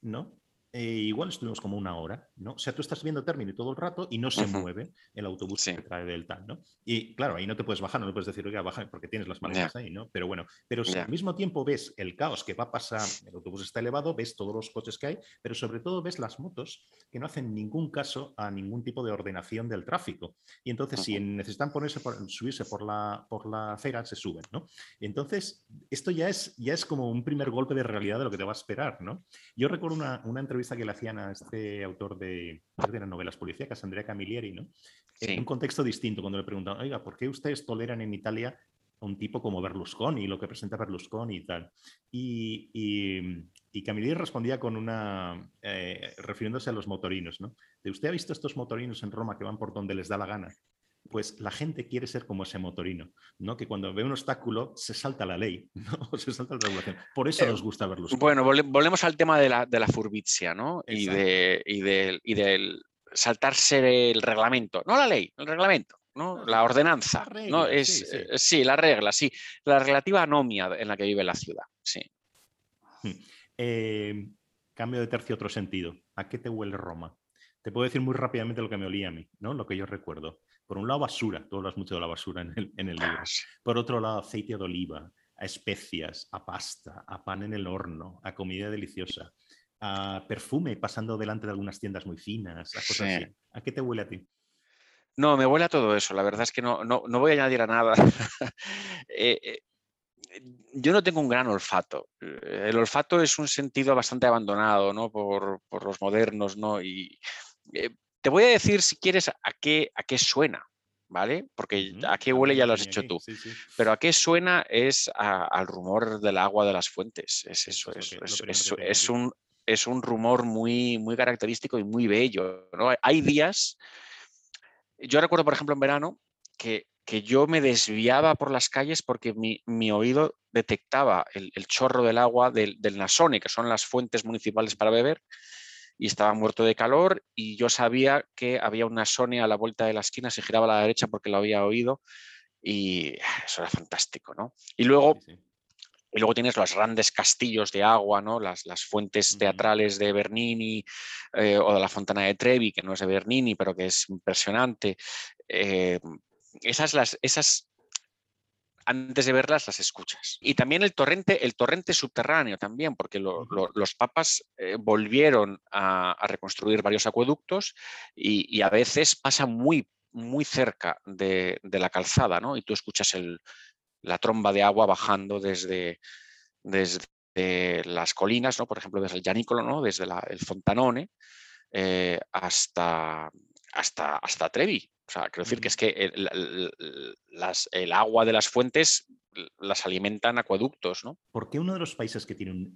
¿no? Eh, igual estuvimos como una hora, ¿no? O sea, tú estás viendo término todo el rato y no se mueve el autobús que trae del tal, ¿no? Y claro, ahí no te puedes bajar, no le puedes decir, oiga, baja porque tienes las maletas ahí, ¿no? Pero bueno, pero si al mismo tiempo ves el caos que va a pasar, el autobús está elevado, ves todos los coches que hay, pero sobre todo ves las motos que no hacen ningún caso a ningún tipo de ordenación del tráfico. Y entonces, si necesitan ponerse por, subirse por la, por la acera, se suben, ¿no? entonces, esto ya es, ya es como un primer golpe de realidad de lo que te va a esperar, ¿no? Yo recuerdo una, una entrevista que le hacían a este autor de, de las novelas policíacas, Andrea Camilleri, ¿no? En un contexto distinto, cuando le preguntan, oiga, ¿por qué ustedes toleran en Italia a un tipo como Berlusconi, lo que presenta Berlusconi y tal? Y, y, Camilleri respondía con una, eh, refiriéndose a los motorinos, ¿no? De usted ha visto estos motorinos en Roma que van por donde les da la gana. Pues la gente quiere ser como ese motorino, ¿no? Que cuando ve un obstáculo se salta la ley, ¿no? Se salta la regulación. Por eso nos gusta verlos. Bueno, volvemos al tema de la, de la furbicia, ¿no? Y, de, y, y del saltarse el reglamento, no la ley, el reglamento. ¿no? La ordenanza, ¿no? Es, eh, sí, la regla, sí. La relativa anomia en la que vive la ciudad, sí. Hmm. Eh, cambio de tercio, otro sentido. ¿A qué te huele Roma? Te puedo decir muy rápidamente lo que me olía a mí, ¿no? Lo que yo recuerdo. Por un lado, basura. Tú hablas mucho de la basura en el, en el libro. Por otro lado, aceite de oliva, a especias, a pasta, a pan en el horno, a comida deliciosa, a perfume pasando delante de algunas tiendas muy finas, a cosas así. ¿A qué te huele a ti? No, me huele a todo eso. La verdad es que no, no, voy a añadir a nada. Eh, eh, yo no tengo un gran olfato. El olfato es un sentido bastante abandonado ¿no? por, los modernos. ¿no? Y eh, te voy a decir, si quieres, a qué, a qué suena. ¿Vale? Porque a qué huele ya lo has hecho tú. Pero a qué suena es al rumor del agua de las fuentes. Es eso, es, un, es un rumor muy, muy característico y muy bello. ¿no? Hay días yo recuerdo, por ejemplo, en verano que, yo me desviaba por las calles porque mi, oído detectaba el, chorro del agua del, del, Nasone, que son las fuentes municipales para beber, y estaba muerto de calor y yo sabía que había un Nasone a la vuelta de la esquina, se giraba a la derecha porque lo había oído y eso era fantástico, ¿no? Y luego... Y luego tienes los grandes castillos de agua, ¿no? las, las fuentes teatrales de Bernini eh, o de la Fontana de Trevi, que no es de Bernini, pero que es impresionante. Eh, esas, las, esas, antes de verlas, las escuchas. Y también el torrente, el torrente subterráneo también, porque los papas eh, volvieron a, reconstruir varios acueductos y, a veces pasa muy, muy cerca de, de la calzada, ¿no? Y tú escuchas el, la tromba de agua bajando desde, desde las colinas, ¿no? por ejemplo, desde el Llanícolo, ¿no? desde el Fontanone, eh, hasta, hasta, hasta Trevi. O sea, quiero decir que es que el, el, agua de las fuentes las alimentan acueductos. ¿no? ¿Por qué uno de los países que tiene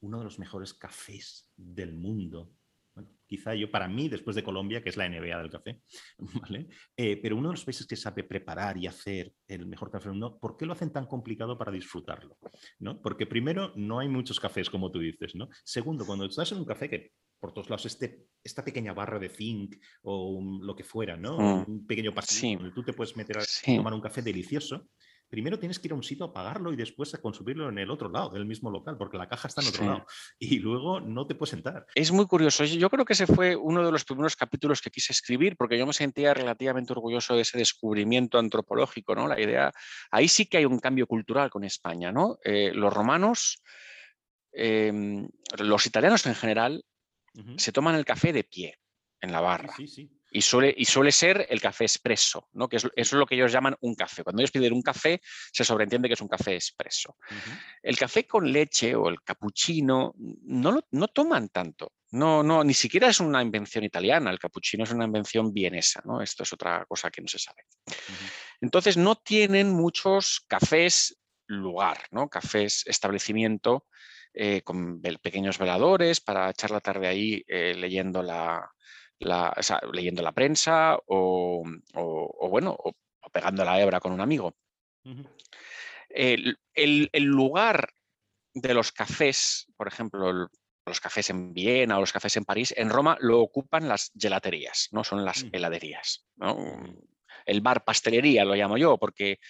uno de los mejores cafés del mundo quizá yo para mí, después de Colombia, que es la NBA del café, ¿vale? Eh, pero uno de los países que sabe preparar y hacer el mejor café del mundo, ¿por qué lo hacen tan complicado para disfrutarlo? ¿no? Porque primero, no hay muchos cafés, como tú dices, ¿no? Segundo, cuando estás en un café que por todos lados este, esta pequeña barra de zinc o lo que fuera, ¿no? Mm. Un pequeño pasillo donde tú te puedes meter a tomar un café delicioso, primero tienes que ir a un sitio a pagarlo y después a consumirlo en el otro lado del mismo local, porque la caja está en otro lado. Y luego no te puedes sentar. Es muy curioso. Yo creo que ese fue uno de los primeros capítulos que quise escribir, porque yo me sentía relativamente orgulloso de ese descubrimiento antropológico, ¿no? La idea, ahí sí que hay un cambio cultural con España, ¿no? Eh, los romanos, em, los italianos en general, se toman el café de pie en la barra. Sí, sí. Y suele, y suele ser el café expreso, ¿no? que es, eso es lo que ellos llaman un café. Cuando ellos piden un café, se sobreentiende que es un café expreso. El café con leche o el cappuccino no, no toman tanto. No, no, ni siquiera es una invención italiana, el cappuccino es una invención vienesa, ¿no? Esto es otra cosa que no se sabe. Entonces no tienen muchos cafés lugar, ¿no? Cafés establecimiento eh, con pequeños veladores para echar la tarde ahí eh, leyendo la, leyendo la prensa o, bueno, o, pegando la hebra con un amigo. el, lugar de los cafés, por ejemplo, los cafés en Viena o los cafés en París, en Roma lo ocupan las gelaterías, no son las mm. heladerías. El bar pastelería lo llamo yo, porque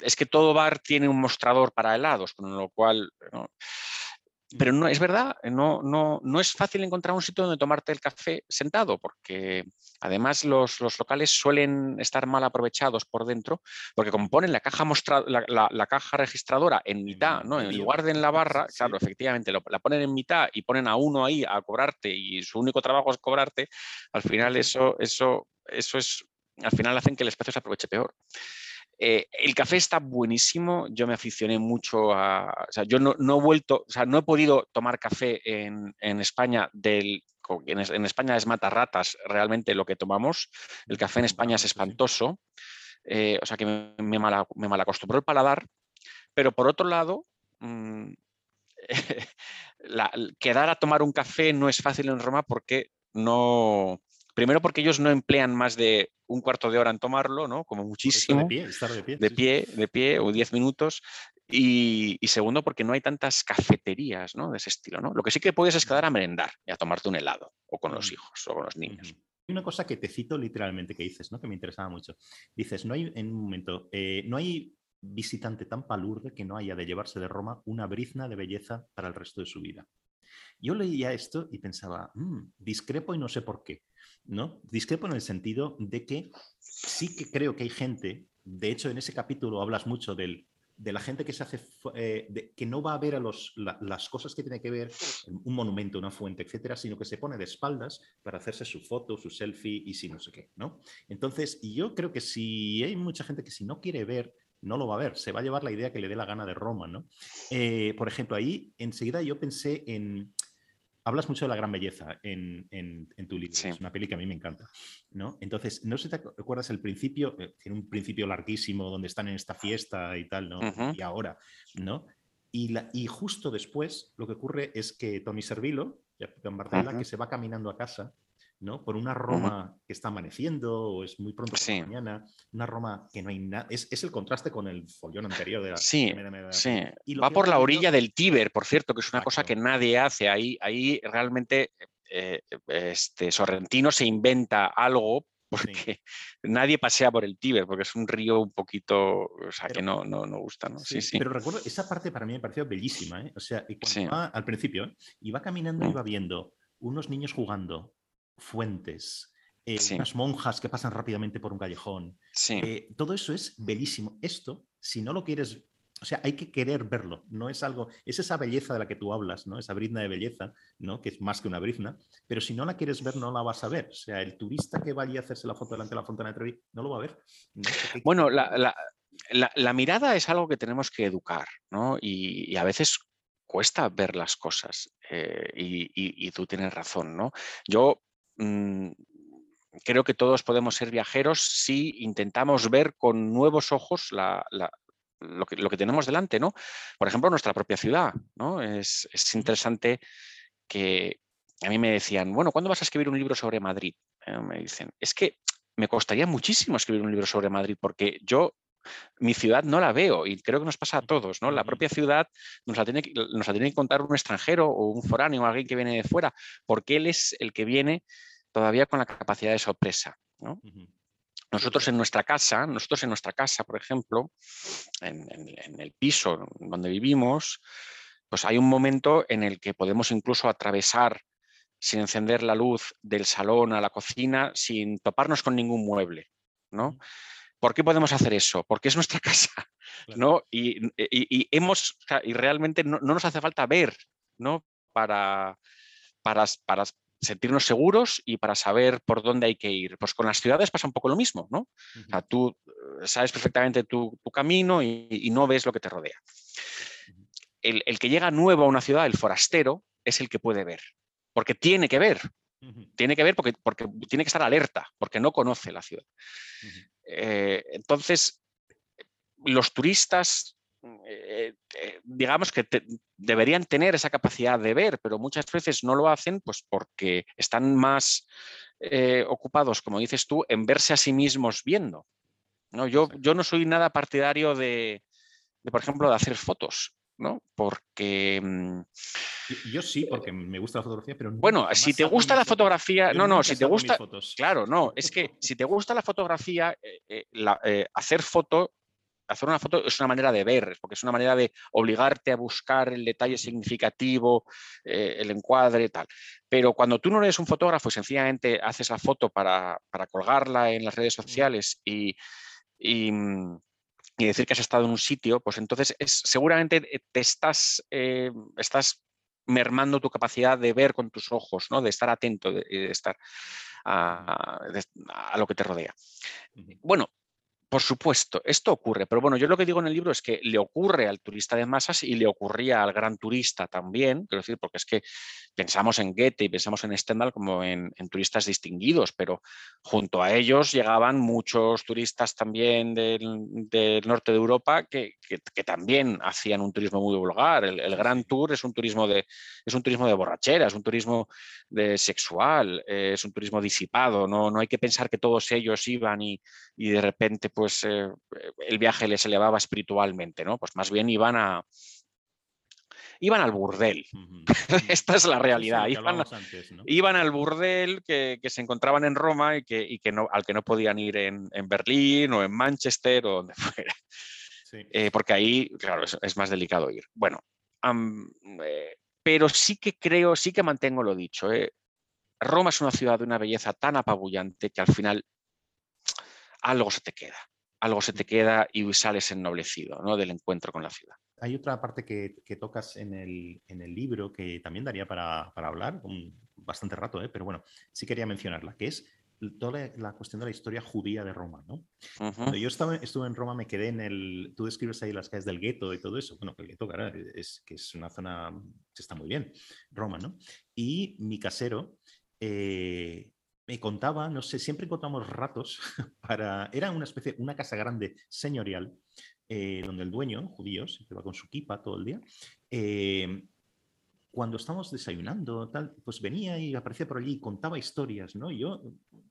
es que todo bar tiene un mostrador para helados, con lo cual pero no, es verdad, no, no, no es fácil encontrar un sitio donde tomarte el café sentado, porque además los, locales suelen estar mal aprovechados por dentro, porque como ponen la caja, la, caja registradora en mitad, ¿no? en lugar de en la barra, claro, efectivamente, la ponen en mitad y ponen a uno ahí a cobrarte y su único trabajo es cobrarte, al final eso, eso, eso es, al final hacen que el espacio se aproveche peor. Eh, el café está buenísimo, yo me aficioné mucho a... O sea, yo no, he vuelto, o sea, no he podido tomar café en, España del... En, España es matarratas realmente lo que tomamos. El café en España es espantoso. Eh, o sea que me, me, mal, me malacostumbró el paladar. Pero por otro lado, mm, quedar a tomar un café no es fácil en Roma porque no, Primero porque ellos no emplean más de un cuarto de hora en tomarlo, ¿no? Como muchísimo. De pie, estar de pie. De pie, de pie o diez minutos. Y, segundo porque no hay tantas cafeterías ¿no? de ese estilo. ¿no? Lo que sí que puedes es quedar a merendar y a tomarte un helado o con los hijos o con los niños. Hay una cosa que te cito literalmente que dices, ¿no? que me interesaba mucho. Dices, no hay, en un momento, eh, no hay visitante tan palurde que no haya de llevarse de Roma una brizna de belleza para el resto de su vida. Yo leía esto y pensaba, mm, discrepo y no sé por qué. ¿No? Discrepo en el sentido de que sí que creo que hay gente, de hecho en ese capítulo hablas mucho del, de la gente que se hace, eh, que no va a ver a los, las cosas que tiene que ver, un monumento, una fuente, etcétera, sino que se pone de espaldas para hacerse su foto, su selfie y si no sé qué, ¿no? Entonces, yo creo que si hay mucha gente que si no quiere ver no lo va a ver, se va a llevar la idea que le dé la gana de Roma, ¿no? Eh, por ejemplo, ahí enseguida yo pensé en, hablas mucho de la gran belleza en, tu libro. Es una peli que a mí me encanta. ¿no? Entonces, no sé si te acuerdas el principio, eh, tiene un principio larguísimo donde están en esta fiesta y tal, ¿no? Y ahora, ¿no? Y, la, y, justo después lo que ocurre es que Tony Servilo, que se va caminando a casa, ¿no? Por una Roma que está amaneciendo o es muy pronto por la mañana, una Roma que no hay nada. Es, el contraste con el follón anterior de la. Sí, sí. Y va por la orilla del Tíber, por cierto, que es una cosa que nadie hace. Ahí, ahí realmente eh, este, Sorrentino se inventa algo porque nadie pasea por el Tíber, porque es un río un poquito, o sea, que no, no, no gusta, ¿no? Sí, sí, Pero recuerdo, esa parte para mí me pareció bellísima, ¿eh? O sea, al principio, ¿eh? iba caminando y mm. iba viendo unos niños jugando, fuentes, eh, unas monjas que pasan rápidamente por un callejón. Eh, todo eso es bellísimo. Esto, si no lo quieres, o sea, hay que querer verlo. No es algo, es esa belleza de la que tú hablas, ¿no? Esa brizna de belleza, ¿no? Que es más que una brizna. Pero si no la quieres ver, no la vas a ver. O sea, el turista que vaya a hacerse la foto delante de la fontana de Trevi no lo va a ver. Bueno, la, la, mirada es algo que tenemos que educar, ¿no? y, a veces cuesta ver las cosas eh, y, y, tú tienes razón, ¿no? Yo Mm, creo que todos podemos ser viajeros si intentamos ver con nuevos ojos lo, que, tenemos delante, ¿no? Por ejemplo, nuestra propia ciudad, ¿no? Es, interesante que a mí me decían, bueno, ¿cuándo vas a escribir un libro sobre Madrid? Eh, me dicen, es que me costaría muchísimo escribir un libro sobre Madrid porque yo mi ciudad no la veo y creo que nos pasa a todos, ¿no? La propia ciudad nos la tiene, nos la tiene que contar un extranjero o un foráneo o alguien que viene de fuera, porque él es el que viene todavía con la capacidad de sorpresa. Nosotros en nuestra casa, nosotros en nuestra casa, por ejemplo, en, el piso donde vivimos, pues hay un momento en el que podemos incluso atravesar sin encender la luz del salón a la cocina sin toparnos con ningún mueble. ¿no? ¿Por qué podemos hacer eso? Porque es nuestra casa. ¿no? Y, hemos, y realmente no, nos hace falta ver ¿no? para, para, para, sentirnos seguros y para saber por dónde hay que ir. Pues con las ciudades pasa un poco lo mismo, ¿no? tú eh, sabes perfectamente tu, camino y, no ves lo que te rodea. el, que llega nuevo a una ciudad, el forastero, es el que puede ver, porque tiene que ver. Tiene que ver porque, porque tiene que estar alerta, porque no conoce la ciudad. Eh, entonces, los turistas eh, eh, digamos que deberían tener esa capacidad de ver, pero muchas veces no lo hacen pues porque están más eh, ocupados, como dices tú, en verse a sí mismos viendo. ¿no? Yo, yo no soy nada partidario de, por ejemplo, de hacer fotos. ¿no? Porque... Mm, yo sí, porque me gusta la fotografía, pero... Bueno, si te gusta la fotografía... No, no, si te gusta... Claro, no, es que si te gusta la fotografía, hacer foto hacer una foto es una manera de ver, porque es una manera de obligarte a buscar el detalle significativo, eh, el encuadre, tal. Pero cuando tú no eres un fotógrafo y sencillamente haces la foto para, colgarla en las redes sociales y, decir que has estado en un sitio, pues entonces es, seguramente te estás, eh, estás mermando tu capacidad de ver con tus ojos, ¿no? de estar atento, de, estar a, a, lo que te rodea. Bueno, por supuesto, esto ocurre, pero bueno, yo lo que digo en el libro es que le ocurre al turista de masas y le ocurría al gran turista también, quiero decir, porque es que pensamos en Goethe y pensamos en Stendhal como en, turistas distinguidos, pero junto a ellos llegaban muchos turistas también del, norte de Europa que, también hacían un turismo muy vulgar. El, Gran Tour es un turismo de, es un turismo de borrachera, es un turismo de sexual, eh, es un turismo disipado, no, no hay que pensar que todos ellos iban y, y de repente pues eh, el viaje les elevaba espiritualmente, ¿no? Pues más bien iban a, iban al burdel. Esta es la realidad. iban, al burdel que, se encontraban en Roma y que, que no, al que no podían ir en, Berlín o en Manchester o donde fuera. Eh, porque ahí, claro, es, más delicado ir. Bueno, eh, pero sí que creo, sí que mantengo lo dicho. Roma es una ciudad de una belleza tan apabullante que al final algo se te queda, algo se te queda y sales ennoblecido ¿no? del encuentro con la ciudad. Hay otra parte que, tocas en el, libro que también daría para, hablar bastante rato, ¿eh? pero bueno, sí quería mencionarla, que es toda la, cuestión de la historia judía de Roma, ¿no? yo estaba, estuve en Roma, me quedé en el... Tú describes ahí las calles del gueto y todo eso. Bueno, el gueto, claro, es que es una zona que está muy bien, Roma, ¿no? Y mi casero eh, me contaba, no sé, siempre encontramos ratos para... Era una especie, una casa grande señorial, eh, donde el dueño, judíos, se iba con su kipa todo el día, eh, cuando estábamos desayunando, tal, pues venía y aparecía por allí y contaba historias, ¿no? Y yo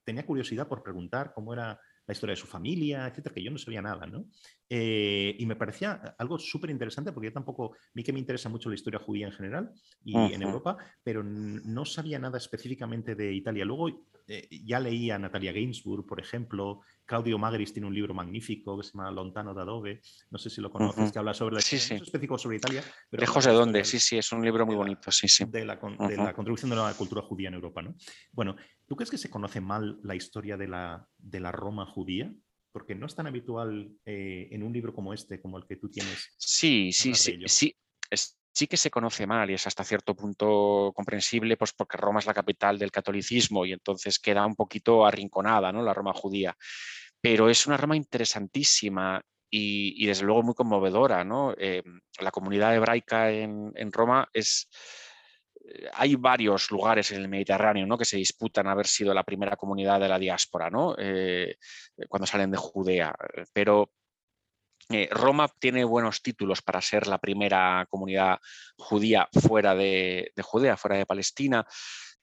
tenía curiosidad por preguntar cómo era la historia de su familia, etcétera, que yo no sabía nada, ¿no? Eh, y me parecía algo súper interesante porque yo tampoco, a mí que me interesa mucho la historia judía en general y en Europa, pero no sabía nada específicamente de Italia. Luego eh, ya leí a Natalia Gainsbourg, por ejemplo, Claudio Magris tiene un libro magnífico que se llama Lontano d'Adobe, no sé si lo conoces, que habla sobre la sí, específico sobre Italia. Pero ¿De José dónde? Sí, sí, es un libro muy bonito, sí, sí. De la, de la contribución de la cultura judía en Europa, ¿no? Bueno, ¿Tú crees que se conoce mal la historia de la, de la Roma judía? Porque no es tan habitual eh, en un libro como este, como el que tú tienes. Sí, sí, sí, sí. Sí que se conoce mal y es hasta cierto punto comprensible, pues porque Roma es la capital del catolicismo y entonces queda un poquito arrinconada, ¿no? La Roma judía. Pero es una Roma interesantísima y, desde luego muy conmovedora, ¿no? Eh, la comunidad hebraica en, Roma es hay varios lugares en el Mediterráneo ¿no? que se disputan haber sido la primera comunidad de la diáspora ¿no? Eh, cuando salen de Judea, pero eh, Roma tiene buenos títulos para ser la primera comunidad judía fuera de, Judea, fuera de Palestina.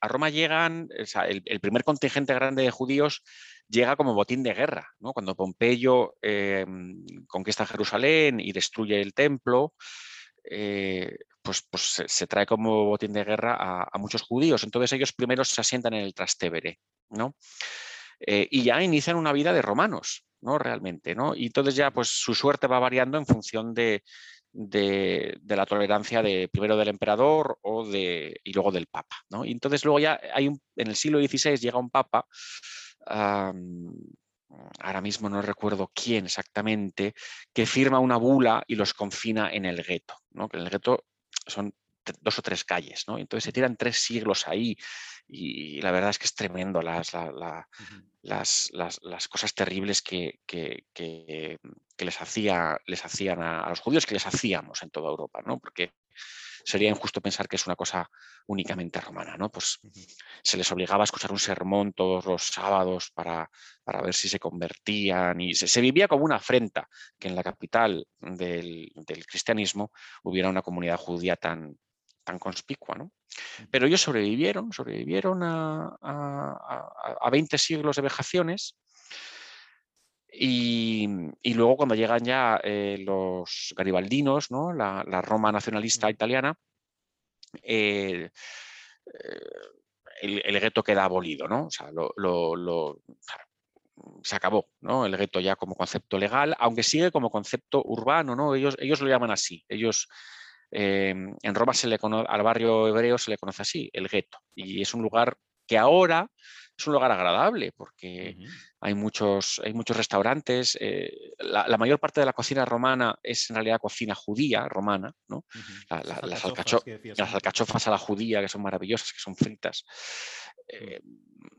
A Roma llegan, el, primer contingente grande de judíos llega como botín de guerra, cuando Pompeyo eh, conquista Jerusalén y destruye el templo. Eh, pues, pues se, trae como botín de guerra a, muchos judíos. Entonces ellos primero se asientan en el Trastevere, ¿no? Eh, y ya inician una vida de romanos, ¿no? Realmente, ¿no? Y entonces ya pues su suerte va variando en función de, la tolerancia de primero del emperador o de, y luego del papa, ¿no? Y entonces luego ya hay un, en el siglo XVI llega un papa ahora mismo no recuerdo quién exactamente, que firma una bula y los confina en el gueto, ¿no? en el gueto son dos o tres calles, ¿no? Entonces se tiran tres siglos ahí y, la verdad es que es tremendo las, las, cosas terribles que, les, hacía, les hacían a, a, los judíos, que les hacíamos en toda Europa, ¿no? Porque sería injusto pensar que es una cosa únicamente romana, ¿no? Pues se les obligaba a escuchar un sermón todos los sábados para, para ver si se convertían y se, vivía como una afrenta que en la capital del, cristianismo hubiera una comunidad judía tan, tan conspicua, ¿no? Pero ellos sobrevivieron, sobrevivieron a, a, 20 siglos de vejaciones y, luego cuando llegan ya eh, los garibaldinos, ¿no? la, Roma nacionalista italiana, eh, el, el, gueto queda abolido, ¿no? O sea, lo, se acabó, ¿no? El gueto ya como concepto legal, aunque sigue como concepto urbano, ¿no? Ellos, ellos lo llaman así. Ellos eh, en Roma se le al barrio hebreo se le conoce así, el gueto. Y es un lugar que ahora es un lugar agradable porque hay, muchos, hay muchos restaurantes. Eh, la, mayor parte de la cocina romana es en realidad cocina judía, romana. ¿no? las, alcachofas, a la judía, que son maravillosas, que son fritas. Eh,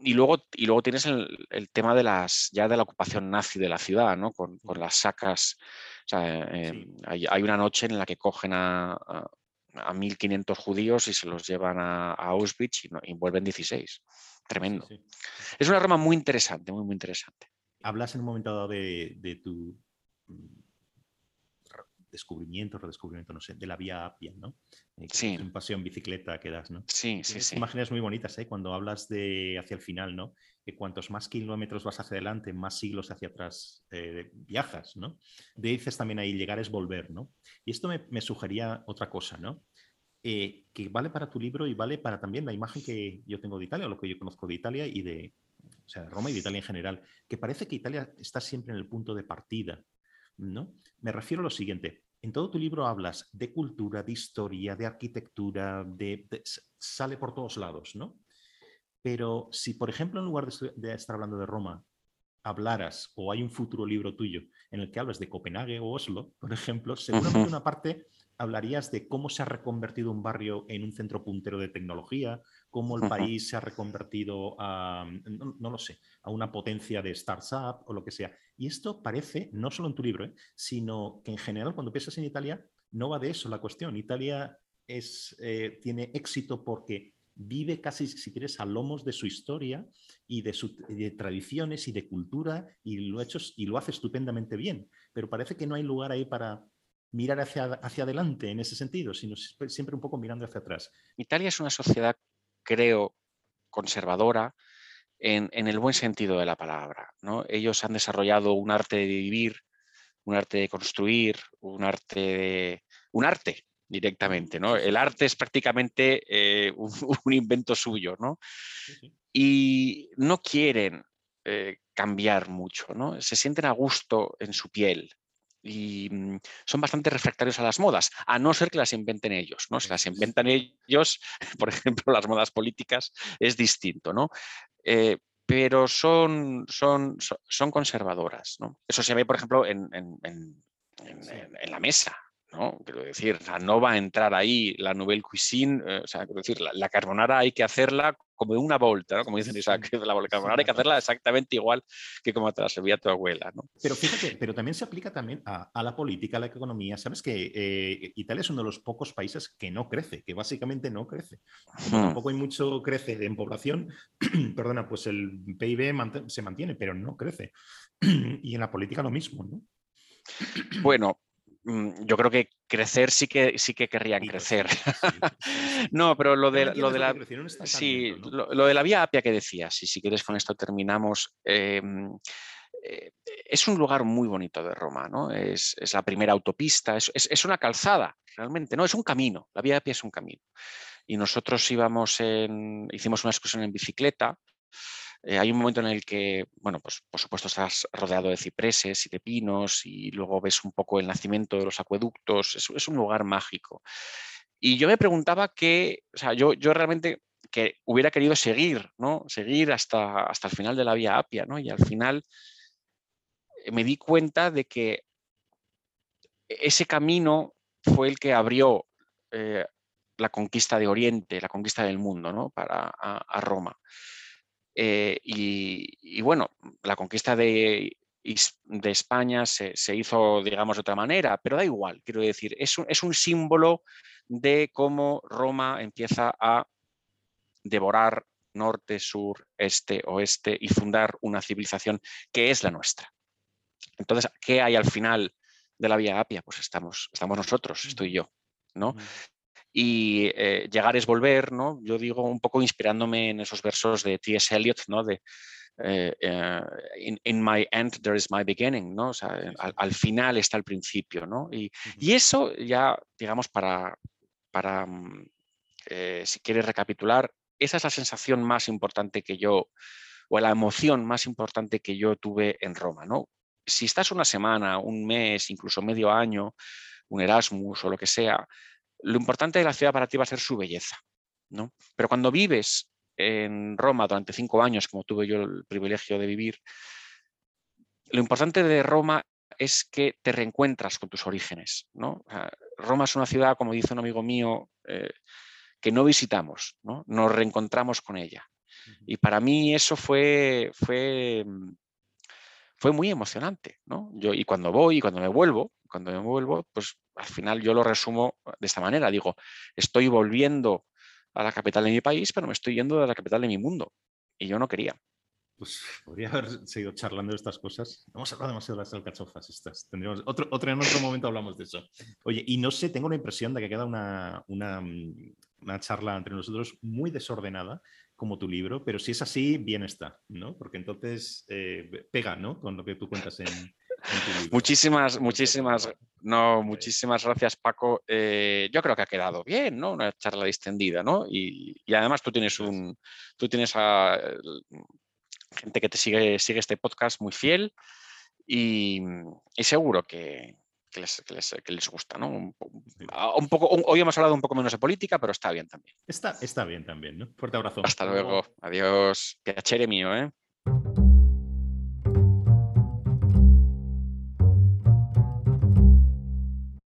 y, luego, y luego tienes el, tema de las, ya de la ocupación nazi de la ciudad, ¿no? con, las sacas. Eh, hay, una noche en la que cogen a, a, 1.500 judíos y se los llevan a, Auschwitz y, y vuelven 16. Tremendo. Es una Roma muy interesante, muy, muy interesante. Hablas en un momento dado de, tu mm, descubrimiento, redescubrimiento, no sé, de la vía Apia, ¿no? Eh, sí. Un paseo en bicicleta que das, ¿no? Sí, sí, sí. Imágenes muy bonitas, ¿eh? Cuando hablas de hacia el final, ¿no? Que cuantos más kilómetros vas hacia adelante, más siglos hacia atrás eh, viajas, ¿no? De dices también ahí, llegar es volver, ¿no? Y esto me, me sugería otra cosa, ¿no? Eh, que vale para tu libro y vale para también la imagen que yo tengo de Italia, o lo que yo conozco de Italia y de, o sea, Roma y de Italia en general, que parece que Italia está siempre en el punto de partida, ¿no? Me refiero a lo siguiente. En todo tu libro hablas de cultura, de historia, de arquitectura, de, sale por todos lados, ¿no? Pero si, por ejemplo, en lugar de, de, estar hablando de Roma, hablaras, o hay un futuro libro tuyo en el que hablas de Copenhague o Oslo, por ejemplo, seguramente una parte hablarías de cómo se ha reconvertido un barrio en un centro puntero de tecnología, cómo el país se ha reconvertido a, no, lo sé, a una potencia de startup o lo que sea. Y esto parece, no solo en tu libro, ¿eh? sino que en general cuando piensas en Italia, no va de eso la cuestión. Italia es, eh, tiene éxito porque vive casi, si quieres, a lomos de su historia y de, sus tradiciones y de cultura y lo, hecho, y lo hace estupendamente bien. Pero parece que no hay lugar ahí para mirar hacia, hacia adelante en ese sentido, sino siempre un poco mirando hacia atrás. Italia es una sociedad, creo, conservadora en, el buen sentido de la palabra. ¿no? Ellos han desarrollado un arte de vivir, un arte de construir, un arte de, un arte directamente. ¿no? El arte es prácticamente eh, un, invento suyo. ¿no? Y no quieren eh, cambiar mucho, ¿no? se sienten a gusto en su piel y mm, son bastante refractarios a las modas, a no ser que las inventen ellos. ¿no? Si las inventan ellos, por ejemplo, las modas políticas, es distinto. ¿no? Eh, pero son, son, son conservadoras. ¿no? Eso se ve, por ejemplo, en, en la mesa. ¿No? Quiero decir, no va a entrar ahí la nouvelle cuisine, eh, o sea, quiero decir, la, carbonara hay que hacerla como de una volta, ¿no? Como dicen, la carbonara hay que hacerla exactamente igual que como te la servía tu abuela, ¿no? Pero fíjate, pero también se aplica también a, la política, a la economía. Sabes que eh, Italia es uno de los pocos países que no crece, que básicamente no crece. Tampoco hay mucho crece en población, perdona, pues el PIB se mantiene, pero no crece. y en la política lo mismo, ¿no? Bueno, yo creo que crecer sí que sí que querrían crecer. no, pero lo de, lo de la sí, lo, de la vía Apia que decías, y si quieres con esto terminamos. Em, eh, es un lugar muy bonito de Roma, ¿no? Es, la primera autopista, es, una calzada, realmente, ¿no? Es un camino, la vía Apia es un camino. Y nosotros íbamos en, hicimos una excursión en bicicleta eh, hay un momento en el que, bueno, pues por supuesto estás rodeado de cipreses y de pinos y luego ves un poco el nacimiento de los acueductos. Es, un lugar mágico. Y yo me preguntaba que, o sea, yo, yo realmente que hubiera querido seguir, ¿no? Seguir hasta, hasta el final de la vía Apia, ¿no? Y al final eh, me di cuenta de que ese camino fue el que abrió eh, la conquista de Oriente, la conquista del mundo, ¿no? Para a Roma. Eh, y, bueno, la conquista de, de España se, hizo, digamos, de otra manera, pero da igual, quiero decir, es un, es un símbolo de cómo Roma empieza a devorar norte, sur, este, oeste y fundar una civilización que es la nuestra. Entonces, ¿qué hay al final de la Vía Apia? Pues estamos, estamos nosotros, estoy yo. ¿no? Y eh, llegar es volver, ¿no? Yo digo un poco inspirándome en esos versos de T.S. Eliot, ¿no? De eh, eh, in, my end there is my beginning, ¿no? O sea, al, final está el principio, ¿no? Y, eso ya, digamos, para, para mm, si quieres recapitular, esa es la sensación más importante que yo, o la emoción más importante que yo tuve en Roma, ¿no? Si estás una semana, un mes, incluso medio año, un Erasmus o lo que sea, lo importante de la ciudad para ti va a ser su belleza. ¿no? Pero cuando vives en Roma durante cinco años, como tuve yo el privilegio de vivir, lo importante de Roma es que te reencuentras con tus orígenes. ¿no? Roma es una ciudad, como dice un amigo mío, eh, que no visitamos, ¿no? nos reencontramos con ella. Y para mí eso fue, fue, mm, fue muy emocionante. ¿no? Yo, y cuando voy y cuando me vuelvo, cuando me vuelvo, pues al final yo lo resumo de esta manera. Digo, estoy volviendo a la capital de mi país, pero me estoy yendo a la capital de mi mundo. Y yo no quería. Pues podría haber seguido charlando de estas cosas. Vamos a hablar demasiado de las alcachofas estas. Tendríamos otro, otro, en otro momento hablamos de eso. Oye, y no sé, tengo la impresión de que queda una, una, una charla entre nosotros muy desordenada, como tu libro, pero si es así, bien está, ¿no? Porque entonces eh, pega, ¿no? Con lo que tú cuentas en, Muchísimas, muchísimas, no, muchísimas gracias, Paco. Eh, yo creo que ha quedado bien, ¿no? Una charla distendida, ¿no? Y, y además tú tienes un, tú tienes a, gente que te sigue, sigue este podcast muy fiel y, seguro que, les, les, gusta, ¿no? Un, poco, hoy hemos hablado un poco menos de política, pero está bien también. Está, está bien también, ¿no? Fuerte abrazo. Hasta luego. Adiós. Piacere mío, ¿eh?